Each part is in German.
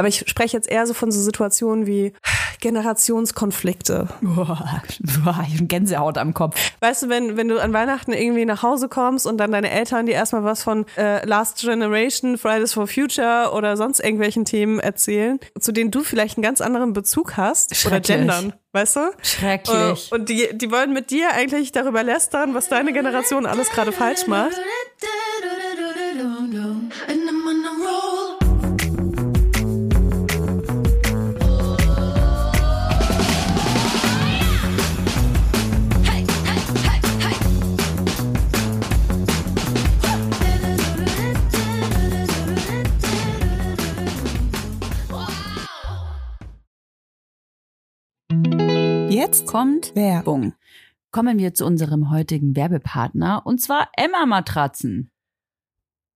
Aber ich spreche jetzt eher so von so Situationen wie Generationskonflikte. Boah, boah, Gänsehaut am Kopf. Weißt du, wenn, wenn du an Weihnachten irgendwie nach Hause kommst und dann deine Eltern dir erstmal was von äh, Last Generation, Fridays for Future oder sonst irgendwelchen Themen erzählen, zu denen du vielleicht einen ganz anderen Bezug hast oder Schrecklich. gendern, weißt du? Schrecklich. Äh, Und die, die wollen mit dir eigentlich darüber lästern, was deine Generation alles gerade falsch macht. Jetzt kommt Werbung. Kommen wir zu unserem heutigen Werbepartner und zwar Emma Matratzen.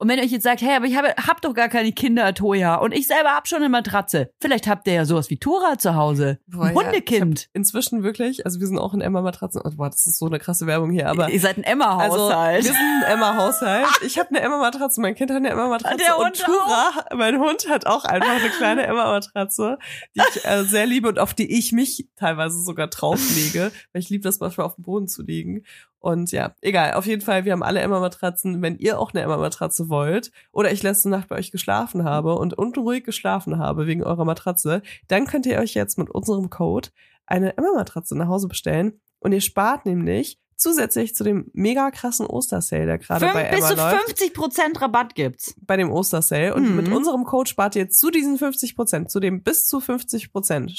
Und wenn ihr euch jetzt sagt, hey, aber ich habe, hab doch gar keine Kinder, Toja, und ich selber hab schon eine Matratze. Vielleicht habt ihr ja sowas wie Tora zu Hause. Boah, Ein ja, Hundekind. Inzwischen wirklich, also wir sind auch in Emma-Matratzen. Oh, boah, das ist so eine krasse Werbung hier, aber ihr seid ein Also, Emma-Haushalt. wir sind ein Emma-Haushalt. Ich habe eine Emma-Matratze, mein Kind hat eine Emma-Matratze Der und Hund Tura, mein Hund hat auch einfach eine kleine Emma-Matratze, die ich äh, sehr liebe und auf die ich mich teilweise sogar drauflege, weil ich liebe das manchmal auf dem Boden zu liegen. Und ja, egal, auf jeden Fall, wir haben alle Emma-Matratzen. Wenn ihr auch eine Emma-Matratze wollt oder ich letzte Nacht bei euch geschlafen habe und unruhig geschlafen habe wegen eurer Matratze, dann könnt ihr euch jetzt mit unserem Code eine Emma-Matratze nach Hause bestellen und ihr spart nämlich zusätzlich zu dem mega krassen Ostersale, der gerade bei bis Emma zu läuft, 50 Prozent Rabatt gibt's. bei dem Ostersale. Und Mhm. mit unserem Code spart ihr zu diesen 50 Prozent, zu dem bis zu 50 Prozent,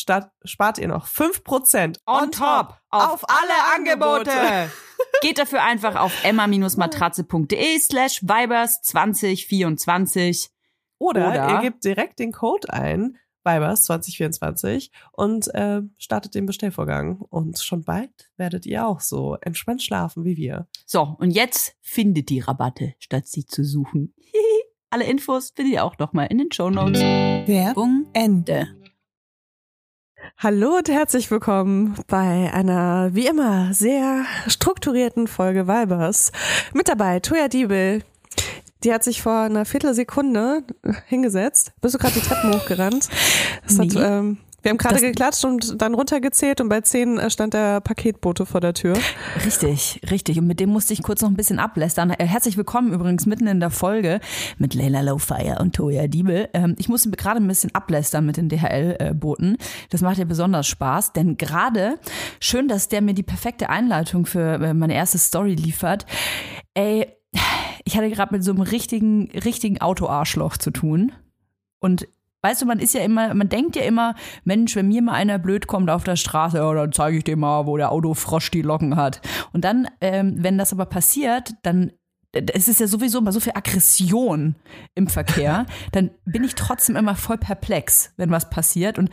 spart ihr noch 5 Prozent On top auf alle Angebote. Geht dafür einfach auf emma-matratze.de slash vibers 2024. Oder, Oder- ihr gebt direkt den Code ein, Vibers 2024 und äh, startet den Bestellvorgang. Und schon bald werdet ihr auch so entspannt schlafen wie wir. So, und jetzt findet die Rabatte, statt sie zu suchen. Alle Infos findet ihr auch nochmal in den Shownotes. Werbung Ende. Hallo und herzlich willkommen bei einer wie immer sehr strukturierten Folge Vibers. Mit dabei Toya Diebel. Die hat sich vor einer Viertelsekunde hingesetzt. Bist du gerade die Treppen hochgerannt? Das hat, Nee. ähm, wir haben gerade geklatscht und dann runtergezählt und bei zehn äh, stand der Paketbote vor der Tür. Richtig, richtig. Und mit dem musste ich kurz noch ein bisschen ablästern. Äh, Herzlich willkommen übrigens mitten in der Folge mit Leila Lowfire und Toya Diebel. Ähm, ich musste gerade ein bisschen ablästern mit den DHL-Boten. Das macht ja besonders Spaß, denn gerade schön, dass der mir die perfekte Einleitung für äh, meine erste Story liefert. Ey, ich hatte gerade mit so einem richtigen, richtigen Autoarschloch zu tun. Und Weißt du, man ist ja immer, man denkt ja immer, Mensch, wenn mir mal einer blöd kommt auf der Straße, ja, dann zeige ich dem mal, wo der Autofrosch die Locken hat. Und dann, ähm, wenn das aber passiert, dann es ist ja sowieso immer so viel Aggression im Verkehr, dann bin ich trotzdem immer voll perplex, wenn was passiert. Und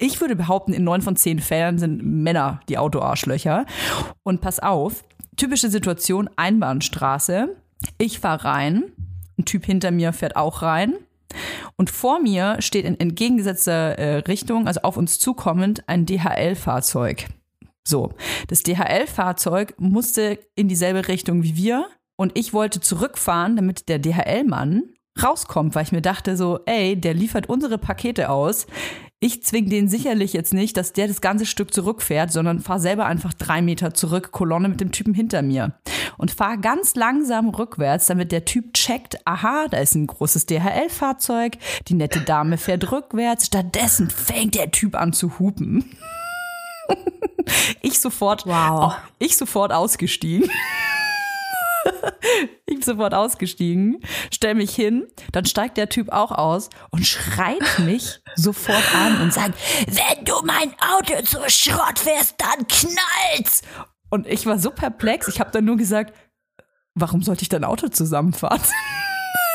ich würde behaupten, in neun von zehn Fällen sind Männer die Autoarschlöcher. Und pass auf, typische Situation, Einbahnstraße. Ich fahr rein, ein Typ hinter mir fährt auch rein. Und vor mir steht in entgegengesetzter äh, Richtung, also auf uns zukommend, ein DHL-Fahrzeug. So, das DHL-Fahrzeug musste in dieselbe Richtung wie wir und ich wollte zurückfahren, damit der DHL-Mann rauskommt, weil ich mir dachte so, ey, der liefert unsere Pakete aus. Ich zwing den sicherlich jetzt nicht, dass der das ganze Stück zurückfährt, sondern fahr selber einfach drei Meter zurück, Kolonne mit dem Typen hinter mir. Und fahr ganz langsam rückwärts, damit der Typ checkt, aha, da ist ein großes DHL-Fahrzeug, die nette Dame fährt rückwärts, stattdessen fängt der Typ an zu hupen. Ich sofort, Wow. ich sofort ausgestiegen. Ich bin sofort ausgestiegen, stell mich hin, dann steigt der Typ auch aus und schreit mich sofort an und sagt, wenn du mein Auto zu Schrott fährst, dann knallt's. Und ich war so perplex, ich habe dann nur gesagt, warum sollte ich dein Auto zusammenfahren?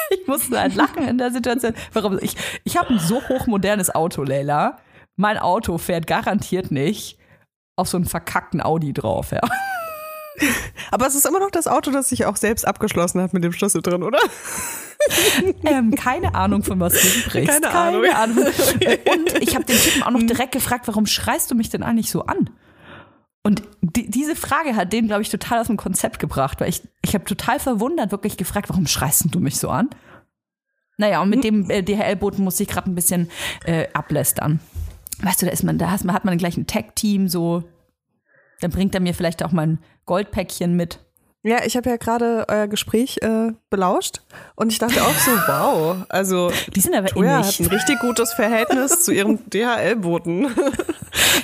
Ich musste halt lachen in der Situation. Warum? Ich, ich habe ein so hochmodernes Auto, Leila. Mein Auto fährt garantiert nicht auf so einen verkackten Audi drauf, ja. Aber es ist immer noch das Auto, das sich auch selbst abgeschlossen hat mit dem Schlüssel drin, oder? Ähm, keine Ahnung, von was du sprichst. Keine Ahnung. Ahnung. Und ich habe den Typen auch noch direkt gefragt, warum schreist du mich denn eigentlich so an? Und die, diese Frage hat den, glaube ich, total aus dem Konzept gebracht, weil ich, ich habe total verwundert wirklich gefragt, warum schreist du mich so an? Naja, und mit dem äh, DHL-Boten muss ich gerade ein bisschen äh, ablästern. Weißt du, da ist man, da hat man, hat man gleich ein Tag-Team, so. Dann bringt er mir vielleicht auch mein Goldpäckchen mit. Ja, ich habe ja gerade euer Gespräch äh, belauscht und ich dachte auch so, wow, also Die sind aber Toya ähnlich. hat ein richtig gutes Verhältnis zu ihrem DHL-Boten.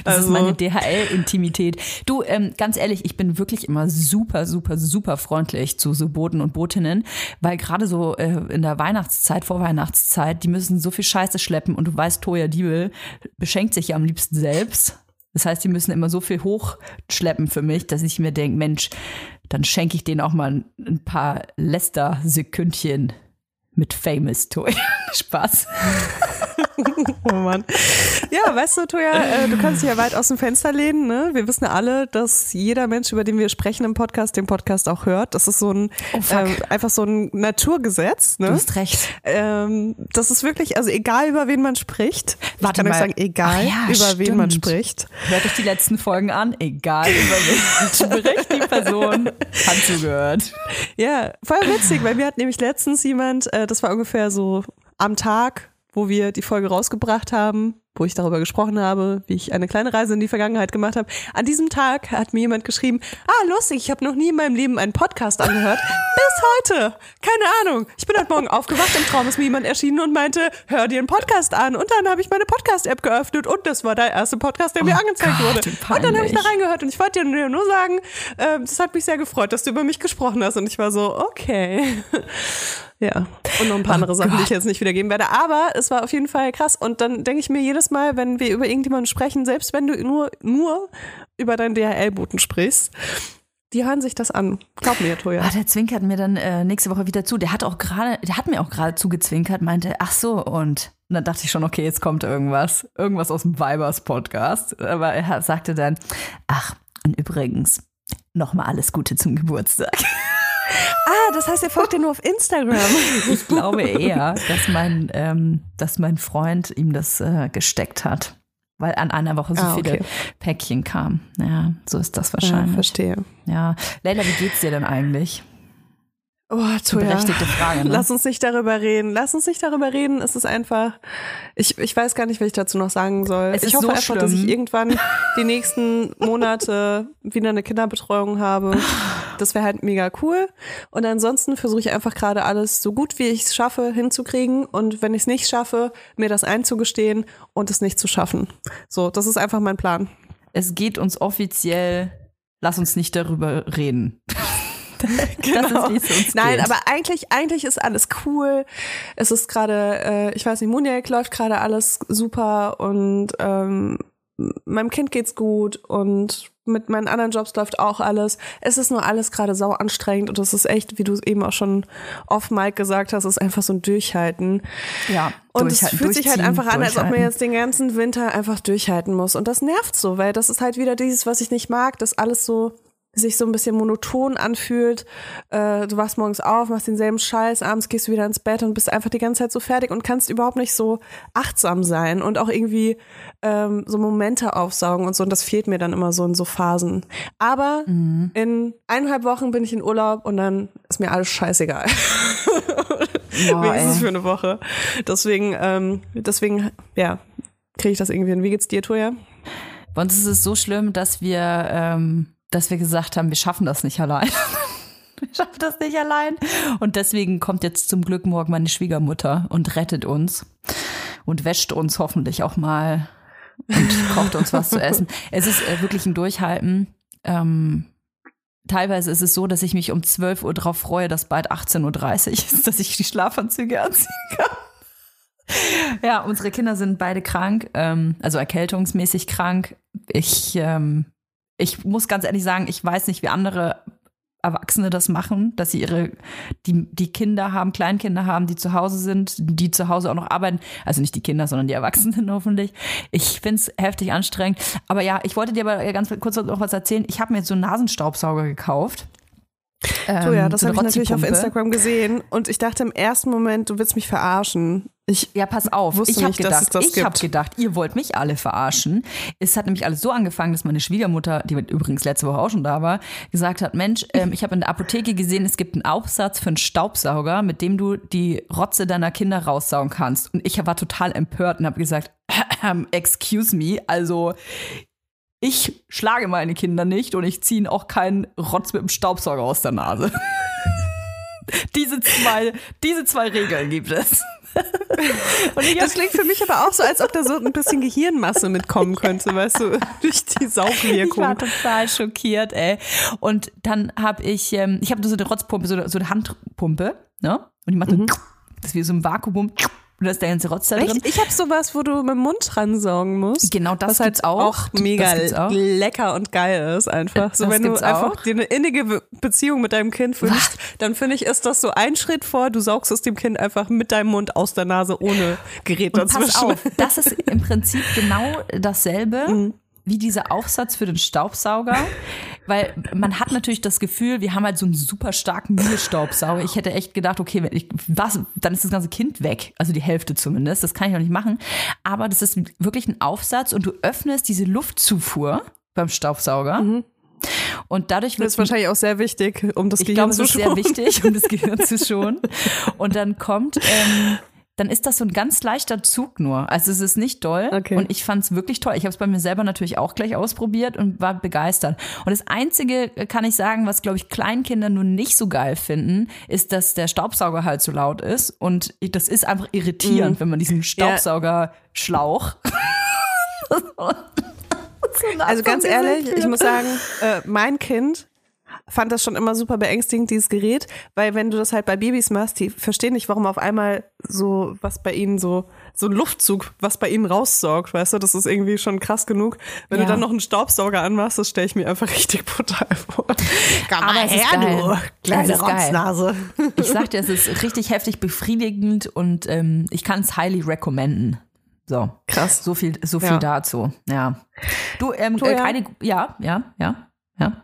Das Also- ist meine DHL-Intimität. Du, ähm, ganz ehrlich, ich bin wirklich immer super, super, super freundlich zu so Boten und Botinnen, weil gerade so äh, in der Weihnachtszeit, Vorweihnachtszeit, die müssen so viel Scheiße schleppen und du weißt, Toya Diebel beschenkt sich ja am liebsten selbst. Das heißt, die müssen immer so viel hochschleppen für mich, dass ich mir denke, Mensch, dann schenke ich denen auch mal ein, paar Lester-Sekündchen mit Famous Toy. Spaß. Oh Mann. Ja, weißt du, Toja, äh, du kannst dich ja weit aus dem Fenster lehnen. Ne? Wir wissen alle, dass jeder Mensch, über den wir sprechen im Podcast, den Podcast auch hört. Das ist so ein Oh, ähm, einfach so ein Naturgesetz. Ne? Du hast recht. Ähm, das ist wirklich, also egal über wen man spricht. Warte ich kann mal. euch sagen, egal ja, über wen man stimmt. spricht. Hört euch die letzten Folgen an, egal über wen man spricht, die Person hat zugehört. Ja, voll witzig, weil mir hat nämlich letztens jemand, äh, das war ungefähr so am Tag, wo wir die Folge rausgebracht haben, wo ich darüber gesprochen habe, wie ich eine kleine Reise in die Vergangenheit gemacht habe. An diesem Tag hat mir jemand geschrieben, ah, lustig, ich habe noch nie in meinem Leben einen Podcast angehört. Bis heute. Keine Ahnung. Ich bin heute Morgen aufgewacht, im Traum ist mir jemand erschienen und meinte, hör dir einen Podcast an. Und dann habe ich meine Podcast-App geöffnet und das war der erste Podcast, der mir Oh angezeigt Gott, wurde. wie Und dann habe ich da peinlich. reingehört und ich wollte dir nur- nur sagen, äh, das hat mich sehr gefreut, dass du über mich gesprochen hast. Und ich war so, okay. Ja. Und noch ein paar andere Sachen, die ich jetzt nicht wiedergeben werde. Aber es war auf jeden Fall krass. Und dann denke ich mir jedes Mal, wenn wir über irgendjemanden sprechen, selbst wenn du nur, nur über deinen DHL-Boten sprichst, die hören sich das an. Glaub mir, Toja. Ah, der zwinkert mir dann äh, nächste Woche wieder zu. Der hat auch gerade, der hat mir auch gerade zugezwinkert, meinte, ach so, und, und dann dachte ich schon, okay, jetzt kommt irgendwas. Irgendwas aus dem Vibers Podcast. Aber er sagte dann, ach, und übrigens, nochmal alles Gute zum Geburtstag. Ah, das heißt, er folgt dir nur auf Instagram. Ich glaube eher, dass mein, ähm, dass mein Freund ihm das äh, gesteckt hat. Weil an einer Woche so Ah, viele okay. Päckchen kamen. Ja, so ist das Ja, wahrscheinlich. verstehe. Ja. Leila, wie geht's dir denn eigentlich? Oh, Eine Toja. berechtigte Frage, ne? Lass uns nicht darüber reden. Lass uns nicht darüber reden. Es ist einfach, ich, ich weiß gar nicht, was ich dazu noch sagen soll. Es ich hoffe so einfach, dass ich schlimm. irgendwann die nächsten Monate wieder eine Kinderbetreuung habe. Das wäre halt mega cool. Und ansonsten versuche ich einfach gerade alles so gut wie ich es schaffe hinzukriegen. Und wenn ich es nicht schaffe, mir das einzugestehen und es nicht zu schaffen. So, das ist einfach mein Plan. Es geht uns offiziell, lass uns nicht darüber reden. Genau. Das ist, Nein, geht. aber eigentlich, eigentlich ist alles cool. Es ist gerade, äh, ich weiß nicht, Muniac läuft gerade alles super und ähm, meinem Kind geht's gut und mit meinen anderen Jobs läuft auch alles. Es ist nur alles gerade sau anstrengend und es ist echt, wie du eben auch schon off Mike gesagt hast, es ist einfach so ein Durchhalten. ja, Und es fühlt sich halt einfach an, als ob man jetzt den ganzen Winter einfach durchhalten muss. Und das nervt so, weil das ist halt wieder dieses, was ich nicht mag, dass alles so sich so ein bisschen monoton anfühlt. Äh, du wachst morgens auf, machst denselben Scheiß, abends gehst du wieder ins Bett und bist einfach die ganze Zeit so fertig und kannst überhaupt nicht so achtsam sein und auch irgendwie ähm, so Momente aufsaugen und so. Und das fehlt mir dann immer so in so Phasen. Aber Mhm. in eineinhalb Wochen bin ich in Urlaub und dann ist mir alles scheißegal. Boah, Wenigstens ey. für eine Woche. Deswegen, ähm, deswegen, ja, kriege ich das irgendwie hin. Wie geht's dir, Toja? Bei uns ist es so schlimm, dass wir, ähm, dass wir gesagt haben, wir schaffen das nicht allein. wir schaffen das nicht allein. Und deswegen kommt jetzt zum Glück morgen meine Schwiegermutter und rettet uns und wäscht uns hoffentlich auch mal und kocht uns was zu essen. Es ist äh, wirklich ein Durchhalten. Ähm, teilweise ist es so, dass ich mich um 12 Uhr drauf freue, dass bald 18.30 Uhr ist, dass ich die Schlafanzüge anziehen kann. Ja, unsere Kinder sind beide krank, ähm, also erkältungsmäßig krank. Ich, ähm, ich muss ganz ehrlich sagen, ich weiß nicht, wie andere Erwachsene das machen, dass sie ihre, die, die Kinder haben, Kleinkinder haben, die zu Hause sind, die zu Hause auch noch arbeiten. Also nicht die Kinder, sondern die Erwachsenen hoffentlich. Ich find's heftig anstrengend. Aber ja, ich wollte dir aber ganz kurz noch was erzählen. Ich habe mir jetzt so einen Nasenstaubsauger gekauft. Ähm, Toja, das so habe ich natürlich auf. Instagram gesehen und ich dachte im ersten Moment, du willst mich verarschen. Ich, Ja, pass auf. Ich habe gedacht, das ich habe gedacht, ihr wollt mich alle verarschen. Es hat nämlich alles so angefangen, dass meine Schwiegermutter, die übrigens letzte Woche auch schon da war, gesagt hat, Mensch, ähm, ich habe in der Apotheke gesehen, es gibt einen Aufsatz für einen Staubsauger, mit dem du die Rotze deiner Kinder raussaugen kannst. Und ich war total empört und habe gesagt, excuse me, also ich schlage meine Kinder nicht und ich ziehe ihnen auch keinen Rotz mit dem Staubsauger aus der Nase. diese zwei, diese zwei Regeln gibt es. das klingt für mich aber auch so, als ob da so ein bisschen Gehirnmasse mitkommen könnte, weißt du, durch die Ich war Saugwirkung. total schockiert, ey. Und dann habe ich, ähm, ich habe so eine Rotzpumpe, so eine, so eine Handpumpe, ne? Und die macht so, das ist wie so ein Vakuum, und da ist der ganze Rotz da drin. Echt? Ich habe sowas, wo du mit dem Mund dran saugen musst. Genau, das was halt auch. Das mega auch. lecker und geil ist einfach. So Das wenn du einfach auch. dir eine innige Be- Beziehung mit deinem Kind wünschst, dann finde ich, ist das so ein Schritt vor, du saugst es dem Kind einfach mit deinem Mund aus der Nase ohne Gerät Und dazwischen. pass auf, das ist im Prinzip genau dasselbe Mhm. Wie dieser Aufsatz für den Staubsauger. Weil man hat natürlich das Gefühl, wir haben halt so einen super starken Müllstaubsauger. Ich hätte echt gedacht, okay, wenn ich, was, dann ist das ganze Kind weg. Also die Hälfte zumindest. Das kann ich auch nicht machen. Aber das ist wirklich ein Aufsatz und du öffnest diese Luftzufuhr beim Staubsauger. Und dadurch Das wird ist wahrscheinlich auch sehr wichtig, um das ich Gehirn glaube, es zu ist sehr schonen. wichtig, um das Gehirn zu schonen. Und dann kommt, ähm, dann ist das so ein ganz leichter Zug nur. Also es ist nicht doll. Okay. Und ich fand es wirklich toll. Ich habe es bei mir selber natürlich auch gleich ausprobiert und war begeistert. Und das Einzige, äh, kann ich sagen, was, glaube ich, Kleinkinder nun nicht so geil finden, ist, dass der Staubsauger halt so laut ist. Und das ist einfach irritierend, wenn man diesen Staubsaugerschlauch. Also ganz ehrlich, ich muss sagen, äh, mein Kind fand das schon immer super beängstigend, dieses Gerät, weil wenn du das halt bei Babys machst, die verstehen nicht, warum auf einmal so was bei ihnen so, so ein Luftzug, was bei ihnen raussaugt, weißt du, das ist irgendwie schon krass genug. Wenn Ja. du dann noch einen Staubsauger anmachst, das stelle ich mir einfach richtig brutal vor. Komm Aber es ist geil. kleine. Rotznase. Ich sag dir, es ist richtig heftig befriedigend und ähm, ich kann es highly recommenden. So. Krass. So viel, so viel Ja. dazu. Ja. Du, ähm, Du, äh, ja. eine, ja, ja, ja, ja.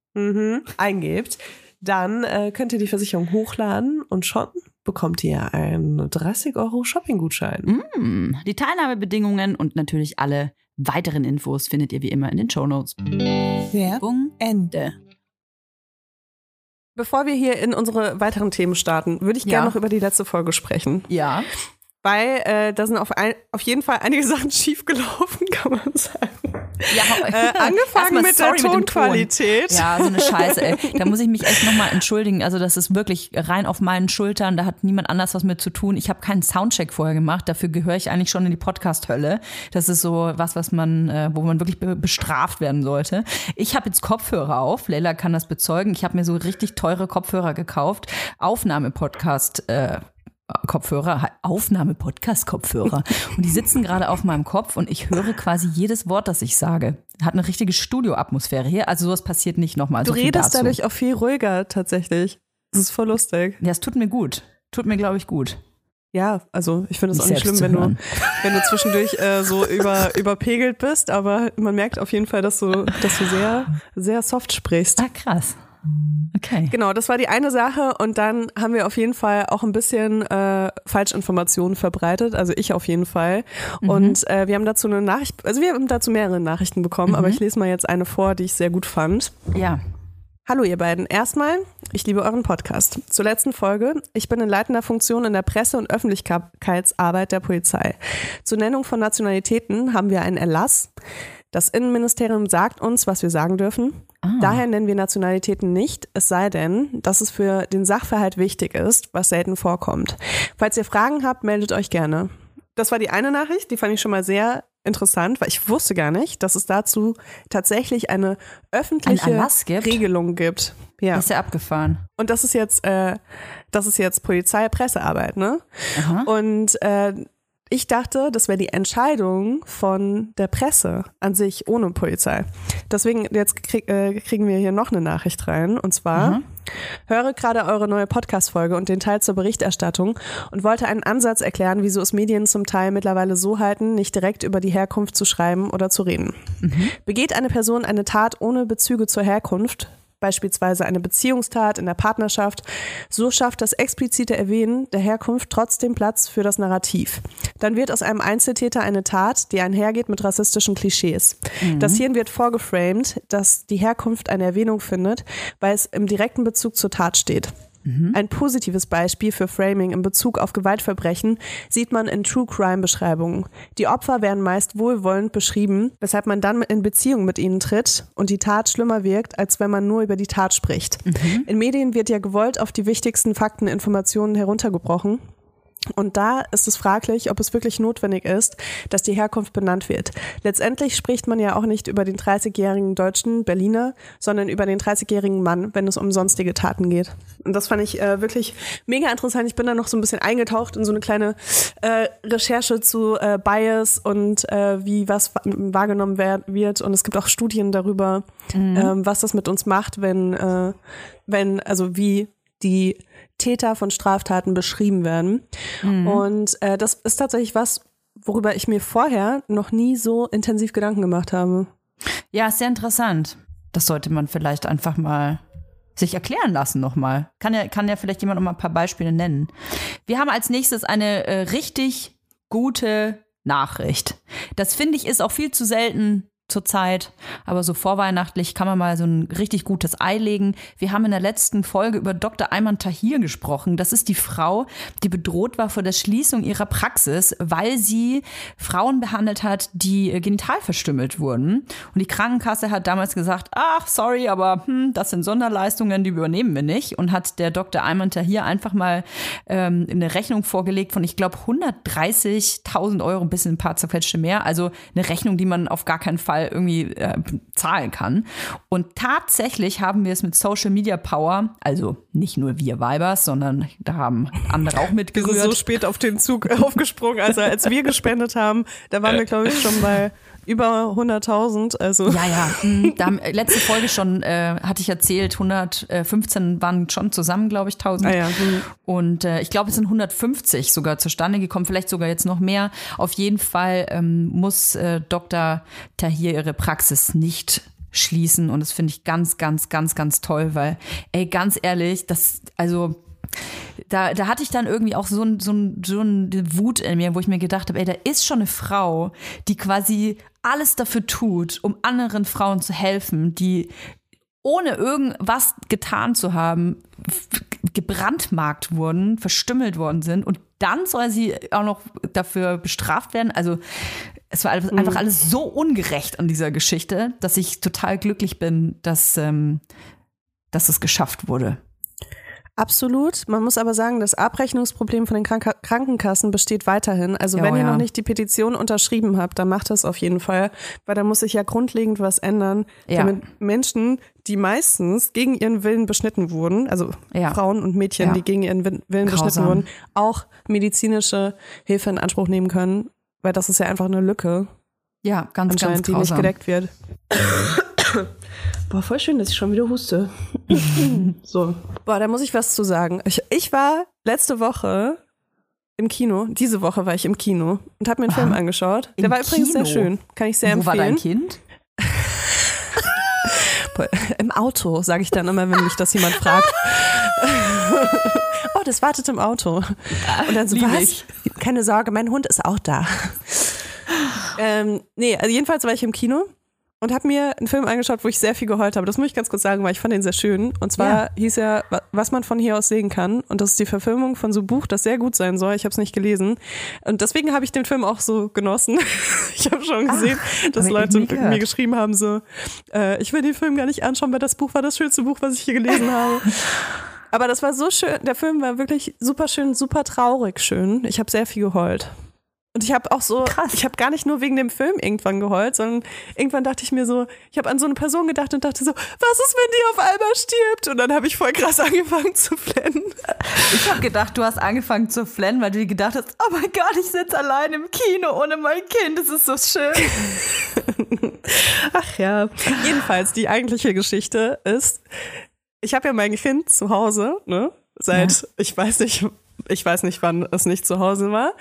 Mhm, eingebt, dann äh, könnt ihr die Versicherung hochladen und schon bekommt ihr einen 30 Euro Shopping-Gutschein. Mm, Die Teilnahmebedingungen und natürlich alle weiteren Infos findet ihr wie immer in den Shownotes. Werbung Ende. Bevor wir hier in unsere weiteren Themen starten, würde ich Ja. gerne noch über die letzte Folge sprechen. Ja. Weil äh, da sind auf, ein, auf jeden Fall einige Sachen schiefgelaufen, kann man sagen. Ja Äh, angefangen mit der mit. Tonqualität. Ja, so eine Scheiße, ey. Da muss ich mich echt nochmal entschuldigen. Also, das ist wirklich rein auf meinen Schultern. Da hat niemand anders was mit zu tun. Ich habe keinen Soundcheck vorher gemacht. Dafür gehöre ich eigentlich schon in die Podcast-Hölle. Das ist so was, was man, äh, wo man wirklich be bestraft werden sollte. Ich habe jetzt Kopfhörer auf. Leila kann das bezeugen. Ich habe mir so richtig teure Kopfhörer gekauft. Aufnahme-Podcast, äh, Kopfhörer, Aufnahme-Podcast-Kopfhörer. Und die sitzen gerade auf meinem Kopf und ich höre quasi jedes Wort, das ich sage. Hat eine richtige Studioatmosphäre hier. Also sowas passiert nicht nochmal. Du so redest dadurch auch viel ruhiger tatsächlich. Das ist voll lustig. Ja, es tut mir gut. Tut mir, glaube ich, gut. Ja, also ich finde es auch nicht schlimm, wenn du, wenn du zwischendurch äh, so über, überpegelt bist, aber man merkt auf jeden Fall, dass du, dass du sehr, sehr soft sprichst. Ah, krass. Okay. Genau, das war die eine Sache und dann haben wir auf jeden Fall auch ein bisschen äh, Falschinformationen verbreitet, also ich auf jeden Fall. Und äh, wir haben dazu eine Nachricht, also wir haben dazu mehrere Nachrichten bekommen, aber ich lese mal jetzt eine vor, die ich sehr gut fand. Ja. Hallo ihr beiden. Erstmal, ich liebe euren Podcast. Zur letzten Folge. Ich bin in leitender Funktion in der Presse- und Öffentlichkeitsarbeit der Polizei. Zur Nennung von Nationalitäten haben wir einen Erlass. Das Innenministerium sagt uns, was wir sagen dürfen. Daher nennen wir Nationalitäten nicht, es sei denn, dass es für den Sachverhalt wichtig ist, was selten vorkommt. Falls ihr Fragen habt, meldet euch gerne. Das war die eine Nachricht, die fand ich schon mal sehr interessant, weil ich wusste gar nicht, dass es dazu tatsächlich eine öffentliche Ein gibt? Regelung gibt. Ja. Ist ja abgefahren. Und das ist jetzt, äh, das ist jetzt Polizei-Pressearbeit, ne? Aha. Und äh, ich dachte, das wäre die Entscheidung von der Presse an sich ohne Polizei. Deswegen, jetzt krieg, äh, kriegen wir hier noch eine Nachricht rein. Und zwar, höre gerade eure neue Podcast-Folge und den Teil zur Berichterstattung und wollte einen Ansatz erklären, wieso es Medien zum Teil mittlerweile so halten, nicht direkt über die Herkunft zu schreiben oder zu reden. Begeht eine Person eine Tat ohne Bezüge zur Herkunft, beispielsweise eine Beziehungstat in der Partnerschaft, so schafft das explizite Erwähnen der Herkunft trotzdem Platz für das Narrativ. Dann wird aus einem Einzeltäter eine Tat, die einhergeht mit rassistischen Klischees. Das Hirn wird vorgeframed, dass die Herkunft eine Erwähnung findet, weil es im direkten Bezug zur Tat steht. Ein positives Beispiel für Framing in Bezug auf Gewaltverbrechen sieht man in True Crime Beschreibungen. Die Opfer werden meist wohlwollend beschrieben, weshalb man dann in Beziehung mit ihnen tritt und die Tat schlimmer wirkt, als wenn man nur über die Tat spricht. In Medien wird ja gewollt auf die wichtigsten Fakten, Informationen heruntergebrochen. Und da ist es fraglich, ob es wirklich notwendig ist, dass die Herkunft benannt wird. Letztendlich spricht man ja auch nicht über den 30-jährigen deutschen Berliner, sondern über den 30-jährigen Mann, wenn es um sonstige Taten geht. Und das fand ich äh, wirklich mega interessant. Ich bin da noch so ein bisschen eingetaucht in so eine kleine äh, Recherche zu äh, Bias und äh, wie was wa- wahrgenommen wird. Und es gibt auch Studien darüber, ähm, was das mit uns macht, wenn, äh, wenn, also wie die Täter von Straftaten beschrieben werden. Und äh, das ist tatsächlich was, worüber ich mir vorher noch nie so intensiv Gedanken gemacht habe. Ja, ist sehr interessant. Das sollte man vielleicht einfach mal sich erklären lassen nochmal. Kann ja, kann ja vielleicht jemand noch mal ein paar Beispiele nennen. Wir haben als nächstes eine äh, richtig gute Nachricht. Das finde ich ist auch viel zu selten zurzeit, aber so vorweihnachtlich kann man mal so ein richtig gutes Ei legen. Wir haben in der letzten Folge über Dr. Ayman Tahir gesprochen. Das ist die Frau, die bedroht war vor der Schließung ihrer Praxis, weil sie Frauen behandelt hat, die äh, genital verstümmelt wurden. Und die Krankenkasse hat damals gesagt, ach, sorry, aber hm, das sind Sonderleistungen, die übernehmen wir nicht. Und hat der Dr. Ayman Tahir einfach mal ähm, eine Rechnung vorgelegt von, ich glaube, 130.000 Euro, ein bisschen ein paar zerquetschte mehr. Also eine Rechnung, die man auf gar keinen Fall irgendwie äh, zahlen kann. Und tatsächlich haben wir es mit Social Media Power, also nicht nur wir Weibers, sondern da haben andere auch Wir sind mitgerührt. so spät auf den Zug aufgesprungen, also als wir gespendet haben, da waren wir, glaube ich, schon bei über 100.000. Also Ja, ja. mm, Da haben, äh, letzte Folge schon, äh, hatte ich erzählt, 115 waren schon zusammen, glaube ich, 1000. Ah ja. Und äh, ich glaube, es sind 150 sogar zustande gekommen, vielleicht sogar jetzt noch mehr. Auf jeden Fall ähm, muss äh, Dr. Tahir ihre Praxis nicht schließen. Und das finde ich ganz, ganz, ganz, ganz toll, weil, ey, ganz ehrlich, das, also da, da hatte ich dann irgendwie auch so, ein, so, ein, so eine Wut in mir, wo ich mir gedacht habe, ey, da ist schon eine Frau, die quasi alles dafür tut, um anderen Frauen zu helfen, die ohne irgendwas getan zu haben, gebrandmarkt wurden, verstümmelt worden sind und dann soll sie auch noch dafür bestraft werden. Also es war alles, einfach alles so ungerecht an dieser Geschichte, dass ich total glücklich bin, dass, ähm, dass es geschafft wurde. Absolut. Man muss aber sagen, das Abrechnungsproblem von den Kranka Krankenkassen besteht weiterhin. Also Ja, wenn ihr ja. noch nicht die Petition unterschrieben habt, dann macht das auf jeden Fall, weil da muss sich ja grundlegend was ändern, Ja. damit Menschen, die meistens gegen ihren Willen beschnitten wurden, also. Frauen und Mädchen, die gegen ihren Willen beschnitten Grausam. wurden, auch medizinische Hilfe in Anspruch nehmen können, weil das ist ja einfach eine Lücke Ja, ganz, ganz anscheinend, die nicht grausam. gedeckt wird. Boah, voll schön, dass ich schon wieder huste. so. Boah, da muss ich was zu sagen. Ich, ich war letzte Woche im Kino, diese Woche war ich im Kino und habe mir einen Film angeschaut. Der war übrigens sehr Kino? schön. Kann ich sehr Wo war empfehlen. dein Kind? Im Auto, sage ich dann immer, wenn mich das jemand fragt. oh, das wartet im Auto. Und dann so, Lieb was? ich. Keine Sorge, mein Hund ist auch da. ähm, nee, also jedenfalls war ich im Kino und habe mir einen Film angeschaut, wo ich sehr viel geheult habe. Das muss ich ganz kurz sagen, weil ich fand den sehr schön. Und zwar Ja. hieß er, wa- was man von hier aus sehen kann. Und das ist die Verfilmung von so einem Buch, das sehr gut sein soll. Ich habe es nicht gelesen. Und deswegen habe ich den Film auch so genossen. ich habe schon gesehen, dass hab ich Leute mir geschrieben haben, so, äh, ich will den Film gar nicht anschauen, weil das Buch war das schönste Buch, was ich hier gelesen habe. Aber das war so schön. Der Film war wirklich super schön, super traurig schön. Ich habe sehr viel geheult. Und ich habe auch so, Krass. ich habe gar nicht nur wegen dem Film irgendwann geheult, sondern irgendwann dachte ich mir so, ich habe an so eine Person gedacht und dachte so, was ist, wenn die auf einmal stirbt? Und dann habe ich voll krass angefangen zu flennen. Ich habe gedacht, du hast angefangen zu flennen, weil du dir gedacht hast, oh mein Gott, ich sitze allein im Kino ohne mein Kind, das ist so schön. Ach ja. Jedenfalls, die eigentliche Geschichte ist, ich habe ja mein Kind zu Hause, ne? Seit, ich weiß nicht, ich weiß nicht, wann es nicht zu Hause war,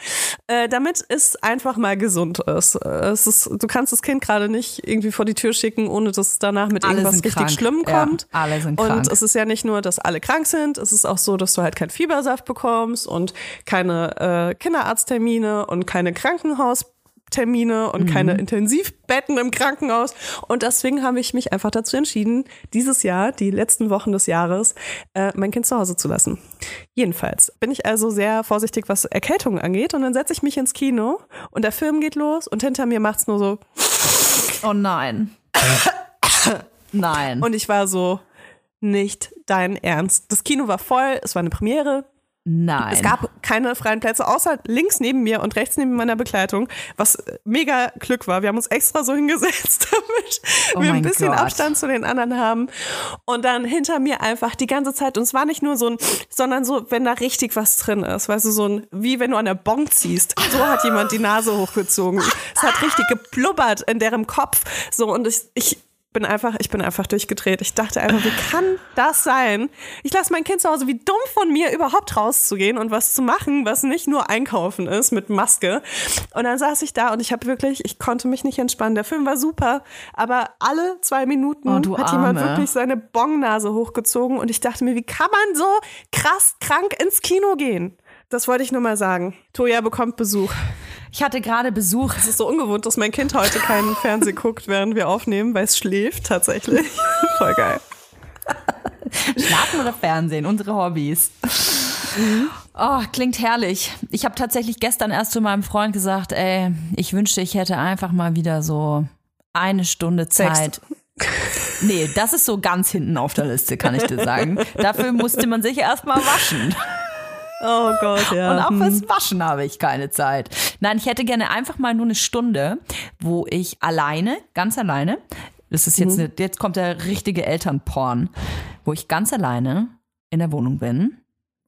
äh, damit es einfach mal gesund ist. Äh, Es ist. Du kannst das Kind gerade nicht irgendwie vor die Tür schicken, ohne dass es danach mit Alle irgendwas richtig krank. Schlimmem Ja, kommt. alle sind und krank. es ist ja nicht nur, dass alle krank sind, es ist auch so, dass du halt keinen Fiebersaft bekommst und keine äh, Kinderarzttermine und keine Krankenhaustermine und keine Intensivbetten im Krankenhaus. Und deswegen habe ich mich einfach dazu entschieden, dieses Jahr, die letzten Wochen des Jahres, äh, mein Kind zu Hause zu lassen. Jedenfalls bin ich also sehr vorsichtig, was Erkältungen angeht. Und dann setze ich mich ins Kino und der Film geht los und hinter mir macht's nur so. Oh nein. Nein. Und ich war so, nicht dein Ernst. Das Kino war voll, es war eine Premiere. Nein. Es gab keine freien Plätze, außer links neben mir und rechts neben meiner Begleitung, was mega Glück war. Wir haben uns extra so hingesetzt, damit Oh wir ein bisschen Gott. Abstand zu den anderen haben. Und dann hinter mir einfach die ganze Zeit, und es war nicht nur so ein, sondern so, wenn da richtig was drin ist, weißt du, so ein, wie wenn du an der Bon ziehst. So hat jemand die Nase hochgezogen. Es hat richtig geblubbert in deren Kopf. So, und ich, ich, bin einfach, ich bin einfach durchgedreht. Ich dachte einfach, wie kann das sein? Ich lasse mein Kind zu Hause, wie dumm von mir, überhaupt rauszugehen und was zu machen, was nicht nur einkaufen ist mit Maske. Und dann saß ich da und ich habe wirklich, ich konnte mich nicht entspannen. Der Film war super, aber alle zwei Minuten Oh, hat jemand Arme. wirklich seine Bongnase hochgezogen und ich dachte mir, wie kann man so krass krank ins Kino gehen? Das wollte ich nur mal sagen. Toja bekommt Besuch. Ich hatte gerade Besuch. Es ist so ungewohnt, dass mein Kind heute keinen Fernsehen guckt, während wir aufnehmen, weil es schläft tatsächlich. Voll geil. Schlafen oder Fernsehen, unsere Hobbys. Oh, klingt herrlich. Ich habe tatsächlich gestern erst zu meinem Freund gesagt, ey, ich wünschte, ich hätte einfach mal wieder so eine Stunde. Zeit. Nee, das ist so ganz hinten auf der Liste, kann ich dir sagen. Dafür musste man sich erstmal waschen. Oh Gott, ja. Und auch fürs Waschen habe ich keine Zeit. Nein, ich hätte gerne einfach mal nur eine Stunde, wo ich alleine, ganz alleine, das ist jetzt, eine, jetzt kommt der richtige Elternporn, wo ich ganz alleine in der Wohnung bin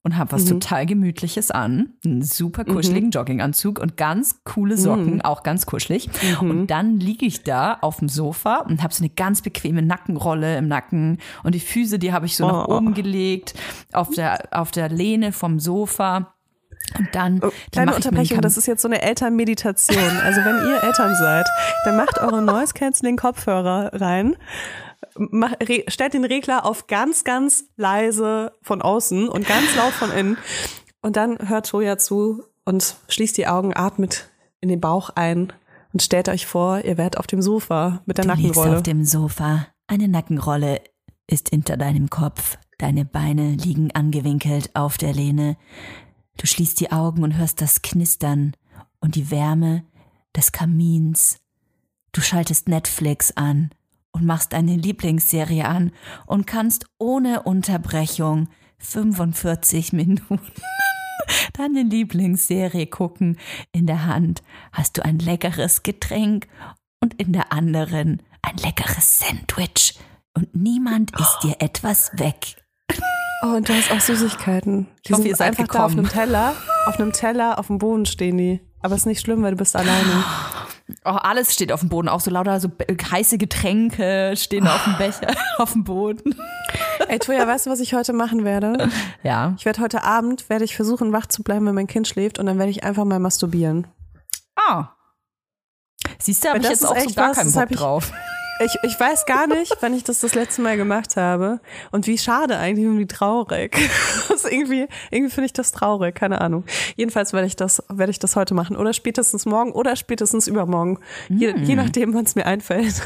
und habe was total Gemütliches an, einen super kuscheligen Jogginganzug und ganz coole Socken, auch ganz kuschelig. Und dann liege ich da auf dem Sofa und habe so eine ganz bequeme Nackenrolle im Nacken und die Füße, die habe ich so nach Oh. oben gelegt auf der auf der Lehne vom Sofa. Und dann, Oh, Kleine Unterbrechung, das ist jetzt so eine Elternmeditation. Also wenn ihr Eltern seid, dann macht eure Noise Cancelling Kopfhörer rein. Mach, re, stellt den Regler auf ganz, ganz leise von außen und ganz laut von innen. Und dann hört Toja zu und schließt die Augen, atmet in den Bauch ein und stellt euch vor, ihr werdet auf dem Sofa mit der Du liegst Nackenrolle. auf dem Sofa. Eine Nackenrolle ist hinter deinem Kopf. Deine Beine liegen angewinkelt auf der Lehne. Du schließt die Augen und hörst das Knistern und die Wärme des Kamins. Du schaltest Netflix an und machst deine Lieblingsserie an und kannst ohne Unterbrechung 45 Minuten deine Lieblingsserie gucken. In der Hand hast du ein leckeres Getränk und in der anderen ein leckeres Sandwich. Und niemand isst dir etwas weg. Oh, und du hast auch Süßigkeiten. Die hoffe, sind einfach da auf einem Teller. Auf einem Teller, auf dem Boden stehen die. Aber ist nicht schlimm, weil du bist alleine. Oh, alles steht auf dem Boden, auch so lauter so heiße Getränke stehen auf dem Becher, auf dem Boden. Ey, Toja, weißt du, was ich heute machen werde? Ja. Ich werde heute Abend, werde ich versuchen, wach zu bleiben, wenn mein Kind schläft und dann werde ich einfach mal masturbieren. Ah. Siehst du, habe ich jetzt auch so gar was, keinen Bock drauf. Ich, ich weiß gar nicht, wann ich das das letzte Mal gemacht habe und wie schade eigentlich und wie traurig. Ist irgendwie irgendwie finde ich das traurig, keine Ahnung. Jedenfalls werde ich das werde ich das heute machen oder spätestens morgen oder spätestens übermorgen, je, je nachdem, wann es mir einfällt.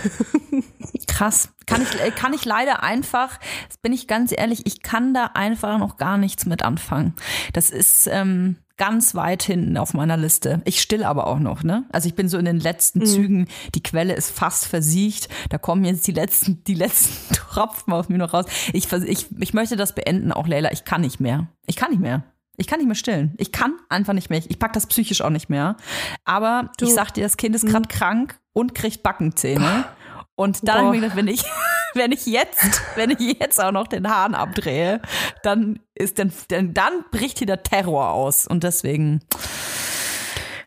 Krass. Kann ich, äh, kann ich leider einfach, das bin ich ganz ehrlich, ich kann da einfach noch gar nichts mit anfangen. Das ist ähm, ganz weit hinten auf meiner Liste. Ich still aber auch noch, ne? Also ich bin so in den letzten Zügen, die Quelle ist fast versiegt. Da kommen jetzt die letzten, die letzten Tropfen aus mir noch raus. Ich, ich, ich möchte das beenden, auch Leila. Ich kann nicht mehr. Ich kann nicht mehr. Ich kann nicht mehr stillen. Ich kann einfach nicht mehr. Ich pack das psychisch auch nicht mehr. Aber ich sag dir, das Kind ist gerade krank und kriegt Backenzähne. Und dann habe ich mir gedacht, wenn ich, wenn ich jetzt, wenn ich jetzt auch noch den Hahn abdrehe, dann ist dann, dann, dann bricht hier der Terror aus. Und deswegen,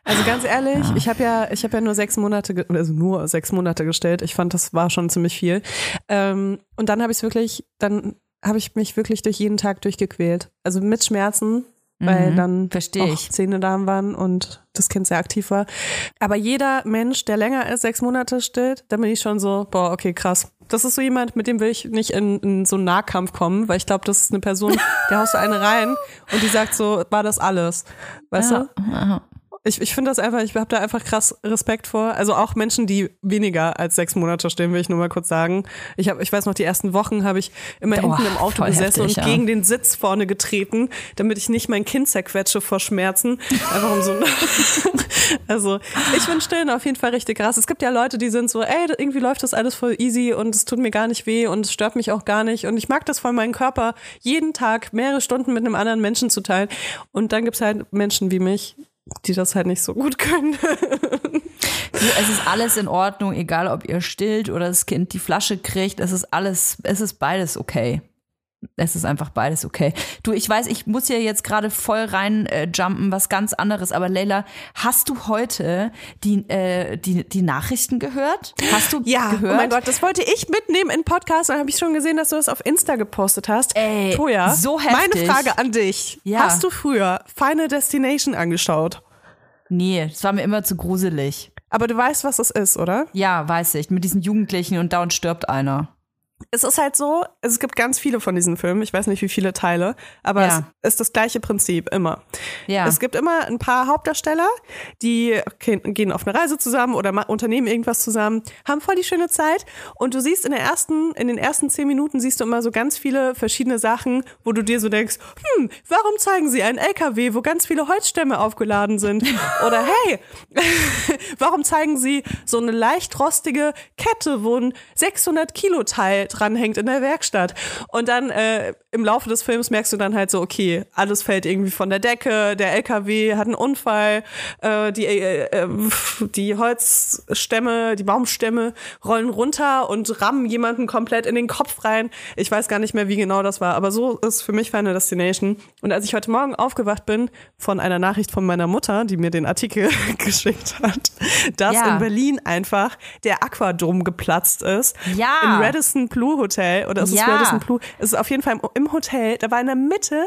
Also ganz ehrlich, ich habe ja, ich habe ja nur sechs Monate, also nur sechs Monate gestellt. Ich fand, das war schon ziemlich viel. Ähm, und dann habe ich es wirklich, dann habe ich mich wirklich durch jeden Tag durchgequält. Also mit Schmerzen, weil Mhm, dann auch ich. Zähne da waren und das Kind sehr aktiv war. Aber jeder Mensch, der länger als sechs Monate stillt, da bin ich schon so, boah, okay, krass. Das ist so jemand, mit dem will ich nicht in, in so einen Nahkampf kommen, weil ich glaube, das ist eine Person, der haust du eine rein und die sagt so, war das alles. Weißt du? ja, Ich, ich finde das einfach, ich habe da einfach krass Respekt vor. Also auch Menschen, die weniger als sechs Monate stehen, will ich nur mal kurz sagen. Ich habe, ich weiß noch, die ersten Wochen habe ich immer Oh, hinten im Auto gesessen heftig, und ja. gegen den Sitz vorne getreten, damit ich nicht mein Kind zerquetsche vor Schmerzen. Einfach um so. also ich finde Stillen auf jeden Fall richtig krass. Es gibt ja Leute, die sind so, ey, irgendwie läuft das alles voll easy und es tut mir gar nicht weh und es stört mich auch gar nicht und ich mag das voll, meinen Körper jeden Tag mehrere Stunden mit einem anderen Menschen zu teilen. Und dann gibt's halt Menschen wie mich, die das halt nicht so gut können. Es ist alles in Ordnung, egal ob ihr stillt oder das Kind die Flasche kriegt. Es ist alles, es ist beides okay. Es ist einfach beides okay. Du, ich weiß, ich muss hier jetzt gerade voll rein äh, jumpen, was ganz anderes. Aber Leila, hast du heute die, äh, die, die Nachrichten gehört? Hast du Ja, gehört? oh mein Gott, das wollte ich mitnehmen in Podcast. Dann habe ich schon gesehen, dass du das auf Insta gepostet hast. Ey, Toja, so meine heftig. Frage an dich. Ja. Hast du früher Final Destination angeschaut? Nee, das war mir immer zu gruselig. Aber du weißt, was das ist, oder? Ja, weiß ich. Mit diesen Jugendlichen und dauernd stirbt einer. Es ist halt so, es gibt ganz viele von diesen Filmen, ich weiß nicht wie viele Teile, aber Ja. es ist das gleiche Prinzip immer. Ja. Es gibt immer ein paar Hauptdarsteller, die gehen auf eine Reise zusammen oder unternehmen irgendwas zusammen, haben voll die schöne Zeit und du siehst in der ersten, in den ersten zehn Minuten siehst du immer so ganz viele verschiedene Sachen, wo du dir so denkst, hm, warum zeigen sie einen LKW, wo ganz viele Holzstämme aufgeladen sind? Oder hey, warum zeigen sie so eine leicht rostige Kette, wo ein 600 Kilo Teil dranhängt in der Werkstatt? Und dann äh, im Laufe des Films merkst du dann halt so, okay, alles fällt irgendwie von der Decke, der LKW hat einen Unfall, äh, die, äh, äh, die Holzstämme, die Baumstämme rollen runter und rammen jemanden komplett in den Kopf rein. Ich weiß gar nicht mehr, wie genau das war, aber so ist für mich Final Destination. Und als ich heute Morgen aufgewacht bin von einer Nachricht von meiner Mutter, die mir den Artikel geschickt hat, dass Ja. in Berlin einfach der Aquadom geplatzt ist. Ja. Im Radisson Blue Hotel oder ist es Ja. Radisson Blue? Es ist auf jeden Fall im, Hotel. Da war in der Mitte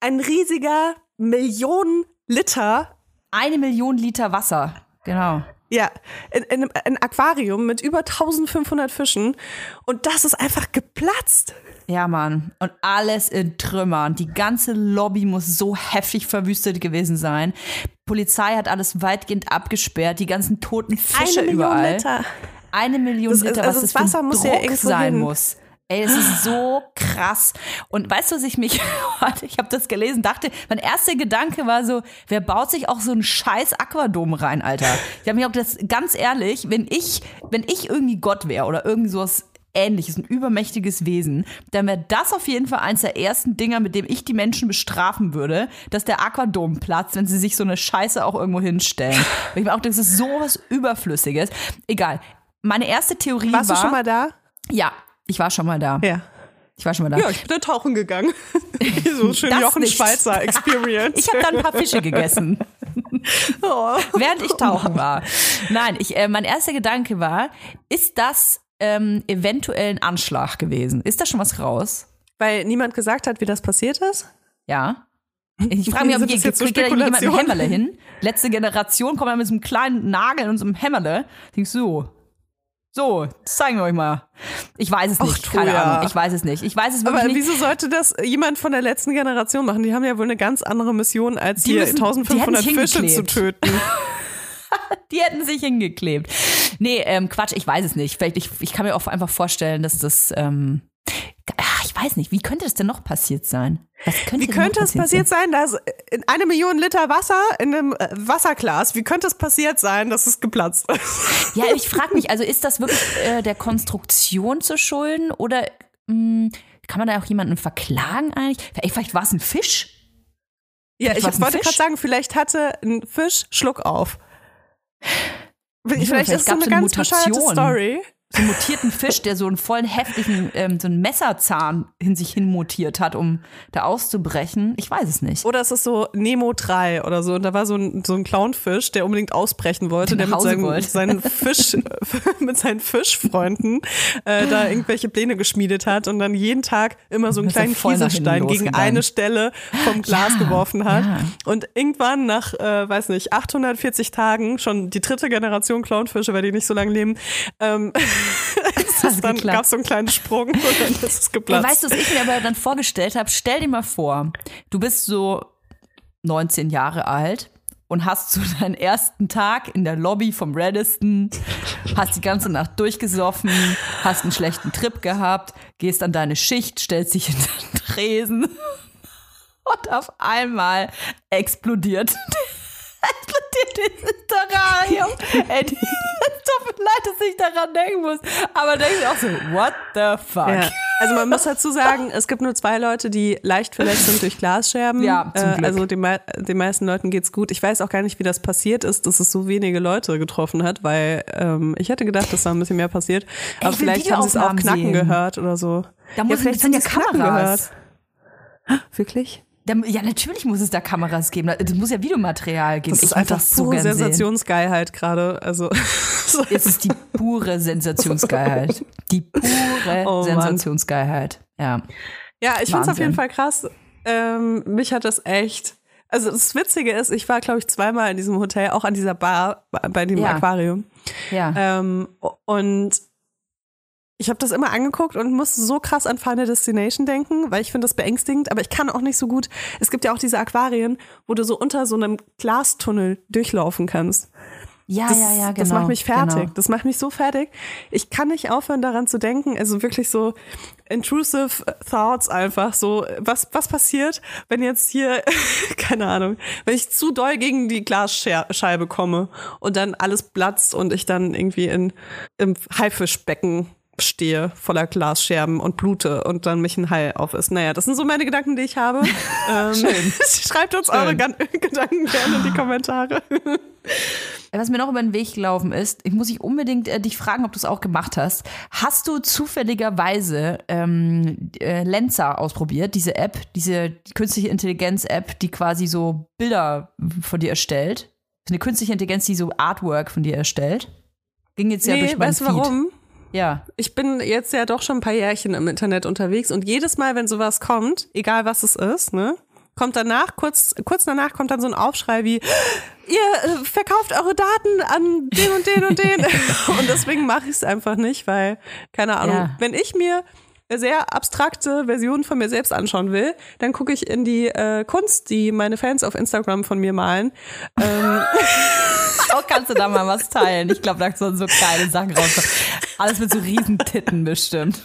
ein riesiger Millionen Liter Eine Million Liter Wasser. Genau. ja, in, in, einem- ein Aquarium mit über 1500 Fischen und das ist einfach geplatzt. Ja, Mann. Und alles in Trümmern. Die ganze Lobby muss so heftig verwüstet gewesen sein. Polizei hat alles weitgehend abgesperrt. Die ganzen toten Fische Eine Million überall. Liter. Eine Million Das Liter, also was das das, für Wasser muss ja Druck irgendwo sein hin. muss. Ey, es ist so krass. Und weißt du, was ich mich, ich habe das gelesen, dachte, mein erster Gedanke war so, wer baut sich auch so einen scheiß Aquadom rein, Alter? Ich habe mir auch das, ganz ehrlich, wenn ich, wenn ich irgendwie Gott wäre oder irgendwie sowas ähnliches, ein übermächtiges Wesen, dann wäre das auf jeden Fall eins der ersten Dinger, mit dem ich die Menschen bestrafen würde, dass der Aquadom platzt, wenn sie sich so eine Scheiße auch irgendwo hinstellen. Weil ich mir auch denke, das ist sowas Überflüssiges. Egal. Meine erste Theorie Warst war. du schon mal da? Ja, ich war schon mal da. Ja. Ich war schon mal da. Ja, ich bin da tauchen gegangen. so schön Das Jochen nicht. Schweizer Experience. Ich habe da ein paar Fische gegessen, oh. während ich tauchen war. Nein, ich, äh, mein erster Gedanke war, ist das ähm, eventuell ein Anschlag gewesen? Ist da schon was raus? Weil niemand gesagt hat, wie das passiert ist? Ja. Ich frage mich, ob hier so kriegt da jemand ein? Hämmerle hin? Letzte Generation kommt ja mit so einem kleinen Nagel und so einem Hämmerle. Denkst du, so, so, das zeigen wir euch mal. Ich weiß es Ach, nicht, keine Troja. Ahnung. Ich weiß es nicht. Ich weiß es wirklich Aber nicht. wieso sollte das jemand von der letzten Generation machen? Die haben ja wohl eine ganz andere Mission, als Die hier müssen- die 1500 hätten Fische zu töten. Die hätten sich hingeklebt. Nee, ähm, Quatsch, ich weiß es nicht. Vielleicht, ich, ich kann mir auch einfach vorstellen, dass das, ähm, weiß nicht, wie könnte das denn noch passiert sein? Könnte Wie könnte noch es passiert sein, dass in eine Million Liter Wasser in einem äh, Wasserglas, wie könnte es passiert sein, dass es geplatzt ist? Ja, ich frage mich, also ist das wirklich äh, der Konstruktion zu schulden oder mh, kann man da auch jemanden verklagen eigentlich? Vielleicht, vielleicht war es ein Fisch? Ja, ich war's ein wollte gerade sagen, vielleicht hatte ein Fisch Schluck auf. Vielleicht, vielleicht ist so gab's eine ganz bescheuerte Mutation. Story. So einen mutierten Fisch, der so einen vollen heftigen, ähm, so einen Messerzahn in sich hin mutiert hat, um da auszubrechen. Ich weiß es nicht. Oder es ist so Nemo 3 oder so. Und da war so ein, so ein Clownfisch, der unbedingt ausbrechen wollte, Der mit seinen, wollte. seinen Fisch, mit seinen Fischfreunden äh, da irgendwelche Pläne geschmiedet hat und dann jeden Tag immer so einen kleinen Kieselstein gegen eine Stelle vom Glas Ja, geworfen hat. ja. Und irgendwann nach, äh, weiß nicht, 840 Tagen, schon die dritte Generation Clownfische, weil die nicht so lange leben, ähm, dann gab es so einen kleinen Sprung und dann ist es geplatzt. weißt du, was ich mir aber dann vorgestellt habe? Stell dir mal vor, du bist so 19 Jahre alt und hast so deinen ersten Tag in der Lobby vom Radisson, hast die ganze Nacht durchgesoffen, hast einen schlechten Trip gehabt, gehst an deine Schicht, stellst dich in den Tresen und auf einmal explodiert. explodiert dieses Terrarium. Ey, tut mir leid, dass ich daran denken muss. Aber denke ich auch so, what the fuck? Ja. Also man muss dazu sagen, es gibt nur zwei Leute, die leicht verletzt sind durch Glasscherben. Ja, zum äh, Glück. Also den, den meisten Leuten geht's gut. Ich weiß auch gar nicht, wie das passiert ist, dass es so wenige Leute getroffen hat, weil ähm, ich hätte gedacht, dass da ein bisschen mehr passiert. Aber vielleicht haben sie es auch knacken sehen. gehört oder so. Da muss vielleicht sind ja Kameras. gehört. Wirklich? Ja, natürlich muss es da Kameras geben. Es muss ja Videomaterial geben. Das ist ich einfach so pure sehen. Sensationsgeilheit gerade. Also Es ist die pure Sensationsgeilheit. Die pure Oh. Sensationsgeilheit. Ja. Ja, ich find's auf Wahnsinn. jeden Fall krass. Ähm, mich hat das echt. Also das Witzige ist, ich war, glaube ich, zweimal in diesem Hotel, auch an dieser Bar bei dem Ja. Aquarium. Ja. Ähm, und ich habe das immer angeguckt und musste so krass an Final Destination denken, weil ich finde das beängstigend, aber ich kann auch nicht so gut. Es gibt ja auch diese Aquarien, wo du so unter so einem Glastunnel durchlaufen kannst. ja, Das, ja, ja, genau. das macht mich fertig. Genau. Das macht mich so fertig. Ich kann nicht aufhören, daran zu denken. Also wirklich so intrusive thoughts einfach. So, was, was passiert, wenn jetzt hier, keine Ahnung, wenn ich zu doll gegen die Glasscheibe komme und dann alles platzt und ich dann irgendwie in, im Haifischbecken stehe, voller Glasscherben und blute und dann mich ein Hai auf ist. Naja, das sind so meine Gedanken, die ich habe. ähm, Schreibt uns eure Gan- Gedanken gerne in die Kommentare. Was mir noch über den Weg gelaufen ist, ich muss dich unbedingt äh, dich fragen, ob du es auch gemacht hast. Hast du zufälligerweise ähm, äh, Lenza ausprobiert, diese App, diese künstliche Intelligenz-App, die quasi so Bilder von dir erstellt? Eine künstliche Intelligenz, die so Artwork von dir erstellt? Ging jetzt ja nee, durch meinen weißt Feed. warum? Ja. Ich bin jetzt ja doch schon ein paar Jährchen im Internet unterwegs und jedes Mal, wenn sowas kommt, egal was es ist, ne, kommt danach, kurz, kurz danach kommt dann so ein Aufschrei wie, ihr äh, verkauft eure Daten an den und den und den. und deswegen mache ich es einfach nicht, weil, keine Ahnung, Ja. wenn ich mir sehr abstrakte Versionen von mir selbst anschauen will, dann gucke ich in die äh, Kunst, die meine Fans auf Instagram von mir malen. Ähm, Auch kannst du da mal was teilen. Ich glaube, da sollen so geile Sachen rauskommen. Alles mit so riesen Titten bestimmt.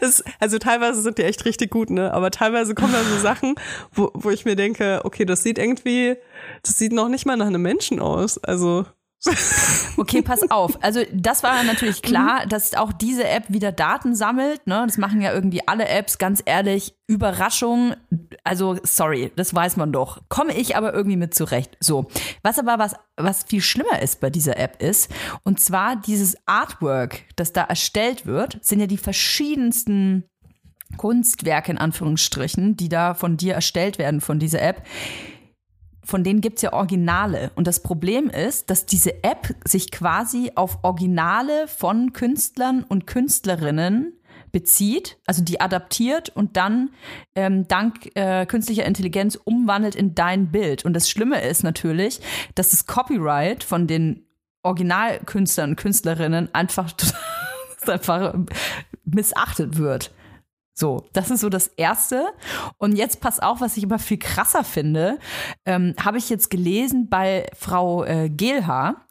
Es, also teilweise sind die echt richtig gut, ne? Aber teilweise kommen da so Sachen, wo, wo ich mir denke, okay, das sieht irgendwie, das sieht noch nicht mal nach einem Menschen aus. Also Okay, pass auf. Also das war natürlich klar, dass auch diese App wieder Daten sammelt. Ne? Das machen ja irgendwie alle Apps, ganz ehrlich. Überraschung. Also sorry, das weiß man doch. Komme ich aber irgendwie mit zurecht. So, was aber was was viel schlimmer ist bei dieser App ist, und zwar dieses Artwork, das da erstellt wird, sind ja die verschiedensten Kunstwerke in Anführungsstrichen, die da von dir erstellt werden von dieser App von denen gibt's ja Originale. Und das Problem ist, dass diese App sich quasi auf Originale von Künstlern und Künstlerinnen bezieht, also die adaptiert und dann ähm, dank äh, künstlicher Intelligenz umwandelt in dein Bild. Und das Schlimme ist natürlich, dass das Copyright von den Originalkünstlern und Künstlerinnen einfach, einfach missachtet wird. So, das ist so das Erste. Und jetzt pass auf, was ich aber viel krasser finde, ähm, habe ich jetzt gelesen bei Frau äh, Gelhaar.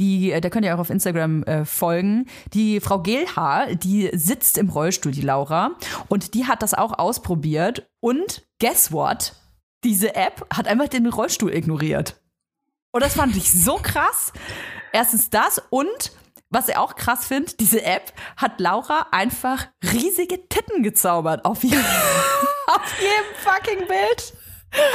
Die, äh, da könnt ihr auch auf Instagram äh, folgen. Die Frau Gelhaar, die sitzt im Rollstuhl, die Laura, und die hat das auch ausprobiert. Und guess what? Diese App hat einfach den Rollstuhl ignoriert. Und das fand ich so krass. Erstens das und was ich auch krass finde, diese App hat Laura einfach riesige Titten gezaubert auf jedem, auf jedem fucking Bild.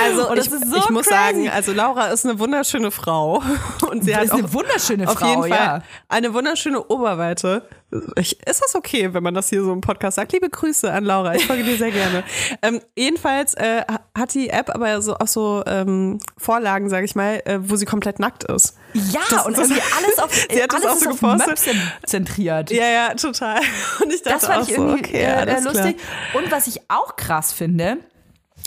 Also ich, ist so ich muss crazy. sagen, also Laura ist eine wunderschöne Frau und sie Das hat ist auch eine wunderschöne auf Frau, jeden Fall ja. eine wunderschöne Oberweite. Ich, ist das okay, wenn man das hier so im Podcast sagt? Liebe Grüße an Laura, ich folge dir sehr gerne. Ähm, jedenfalls äh, hat die App aber so auch so ähm, Vorlagen, sage ich mal, äh, wo sie komplett nackt ist. Ja, Das- und das- irgendwie alles auf, Sie hat das alles auch ist so auf gepostet. Zentriert. Ja, ja, total. Und ich dachte Das fand auch ich so, irgendwie okay, äh, äh, klar. lustig. Und was ich auch krass finde,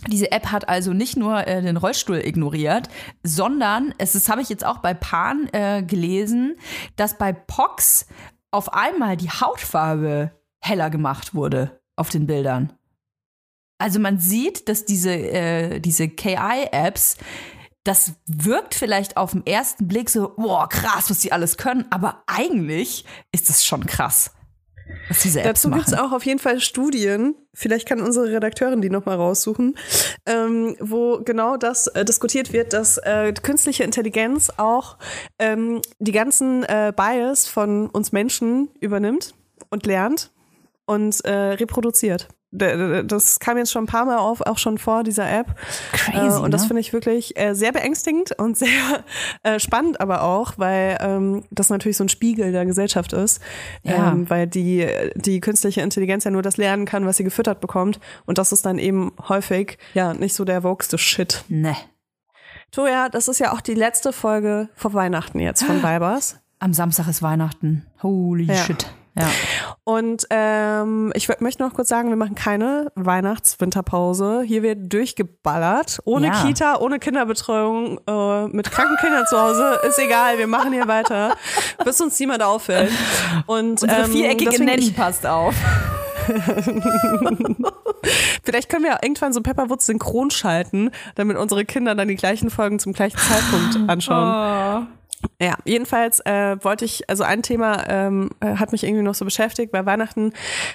diese App hat also nicht nur äh, den Rollstuhl ignoriert, sondern es ist, habe ich jetzt auch bei Pan äh, gelesen, dass bei Pox auf einmal die Hautfarbe heller gemacht wurde auf den Bildern. Also man sieht, dass diese, äh, diese KI-Apps das wirkt vielleicht auf den ersten Blick so, boah, krass, was die alles können, aber eigentlich ist es schon krass, was diese Apps Dazu gibt es auch auf jeden Fall Studien, vielleicht kann unsere Redakteurin die nochmal raussuchen, ähm, wo genau das äh, diskutiert wird, dass äh, künstliche Intelligenz auch ähm, die ganzen äh, Bias von uns Menschen übernimmt und lernt und äh, reproduziert. Das kam jetzt schon ein paar Mal auf, auch schon vor dieser App. Crazy, äh, und das ne? finde ich wirklich äh, sehr beängstigend und sehr äh, spannend aber auch, weil ähm, das natürlich so ein Spiegel der Gesellschaft ist. Ja. Ähm, weil die, die künstliche Intelligenz ja nur das lernen kann, was sie gefüttert bekommt. Und das ist dann eben häufig ja nicht so der wokeste Shit. Ne. Toja, das ist ja auch die letzte Folge vor Weihnachten jetzt von Vibers. Am Samstag ist Weihnachten. Holy Ja. shit. Ja. Und ähm, ich möchte noch kurz sagen, wir machen keine Weihnachts-Winterpause. Hier wird durchgeballert. Ohne Ja. Kita, ohne Kinderbetreuung, äh, mit kranken Kindern zu Hause. Ist egal, wir machen hier weiter, bis uns niemand auffällt. Und Unsere ähm, viereckige Nanny passt auf. Vielleicht können wir irgendwann so Pepperwoods synchron schalten, damit unsere Kinder dann die gleichen Folgen zum gleichen Zeitpunkt anschauen. Ja, jedenfalls äh, wollte ich, also ein Thema ähm, äh, hat mich irgendwie noch so beschäftigt, weil Weihnachten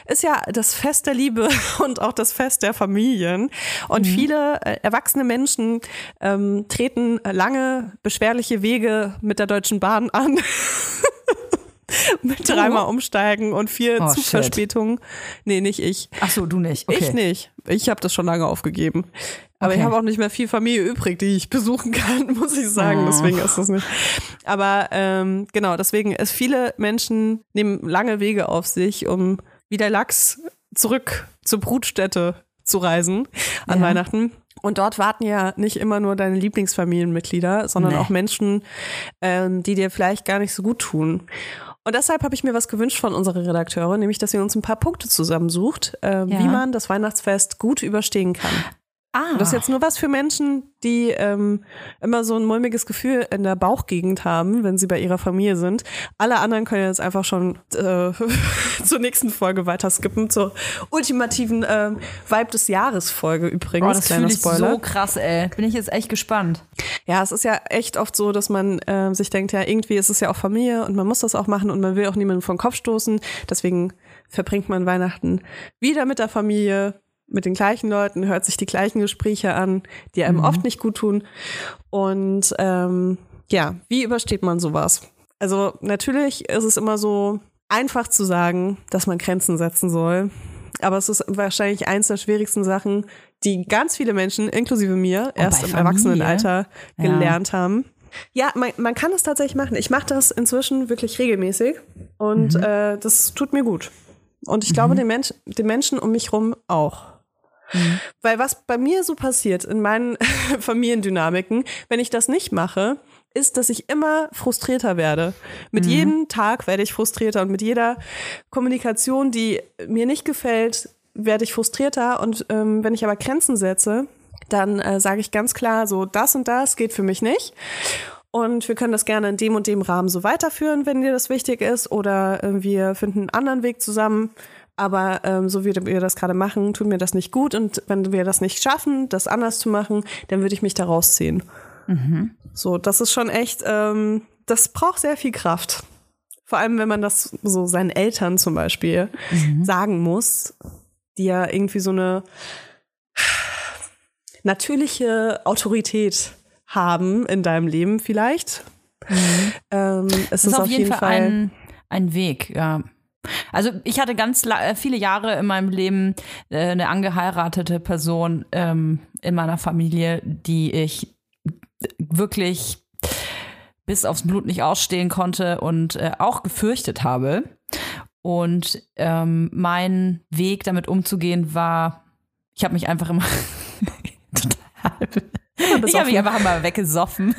ist ja das Fest der Liebe und auch das Fest der Familien. Und viele äh, erwachsene Menschen ähm, treten lange, beschwerliche Wege mit der Deutschen Bahn an. mit dreimal umsteigen und vier Oh, Zugverspätungen. Nee, nicht ich. Ach so, du nicht. Okay. Ich nicht. Ich habe das schon lange aufgegeben. Aber Okay. ich habe auch nicht mehr viel Familie übrig, die ich besuchen kann, muss ich sagen. Oh. Deswegen ist das nicht. Aber ähm, genau, deswegen ist viele Menschen nehmen lange Wege auf sich, um wie der Lachs zurück zur Brutstätte zu reisen an Ja. Weihnachten. Und dort warten ja nicht immer nur deine Lieblingsfamilienmitglieder, sondern Nee. auch Menschen, ähm, die dir vielleicht gar nicht so gut tun. Und deshalb habe ich mir was gewünscht von unserer Redakteurin, nämlich, dass sie uns ein paar Punkte zusammensucht, ähm, Ja. wie man das Weihnachtsfest gut überstehen kann. Ah. Das ist jetzt nur was für Menschen, die ähm, immer so ein mulmiges Gefühl in der Bauchgegend haben, wenn sie bei ihrer Familie sind. Alle anderen können jetzt einfach schon äh, zur nächsten Folge weiter skippen, zur ultimativen ähm, Vibe des Jahres Folge übrigens. Boah, das kleiner ich Spoiler. so krass, ey. Bin ich jetzt echt gespannt. Ja, es ist ja echt oft so, dass man äh, sich denkt, ja, irgendwie ist es ja auch Familie und man muss das auch machen und man will auch niemanden vom Kopf stoßen. Deswegen verbringt man Weihnachten wieder mit der Familie, mit den gleichen Leuten, hört sich die gleichen Gespräche an, die einem oft nicht gut tun. Und ähm, ja, wie übersteht man sowas? Also natürlich ist es immer so einfach zu sagen, dass man Grenzen setzen soll. Aber es ist wahrscheinlich eins der schwierigsten Sachen, die ganz viele Menschen, inklusive mir, erst bei im? Erwachsenenalter Ja. gelernt haben. Ja, man, man kann es tatsächlich machen. Ich mache das inzwischen wirklich regelmäßig und äh, das tut mir gut. Und ich glaube, den, Mensch, den Menschen um mich rum auch. Weil was bei mir so passiert in meinen Familiendynamiken, wenn ich das nicht mache, ist, dass ich immer frustrierter werde. Mit jedem Tag werde ich frustrierter und mit jeder Kommunikation, die mir nicht gefällt, werde ich frustrierter. Und ähm, wenn ich aber Grenzen setze, dann äh, sage ich ganz klar, so das und das geht für mich nicht. Und wir können das gerne in dem und dem Rahmen so weiterführen, wenn dir das wichtig ist. Oder äh, wir finden einen anderen Weg zusammen. Aber ähm, so wie wir das gerade machen, tut mir das nicht gut. Und wenn wir das nicht schaffen, das anders zu machen, dann würde ich mich da rausziehen. So, das ist schon echt, ähm, das braucht sehr viel Kraft. Vor allem, wenn man das so seinen Eltern zum Beispiel sagen muss, die ja irgendwie so eine natürliche Autorität haben in deinem Leben vielleicht. Ähm, es Das ist, ist auf jeden Fall, ein, ein Weg, ja. Also ich hatte ganz äh, viele Jahre in meinem Leben äh, eine angeheiratete Person ähm, in meiner Familie, die ich wirklich bis aufs Blut nicht ausstehen konnte und äh, auch gefürchtet habe. Und ähm, mein Weg damit umzugehen war, ich habe mich einfach immer total ich habe mich einfach immer weggesoffen.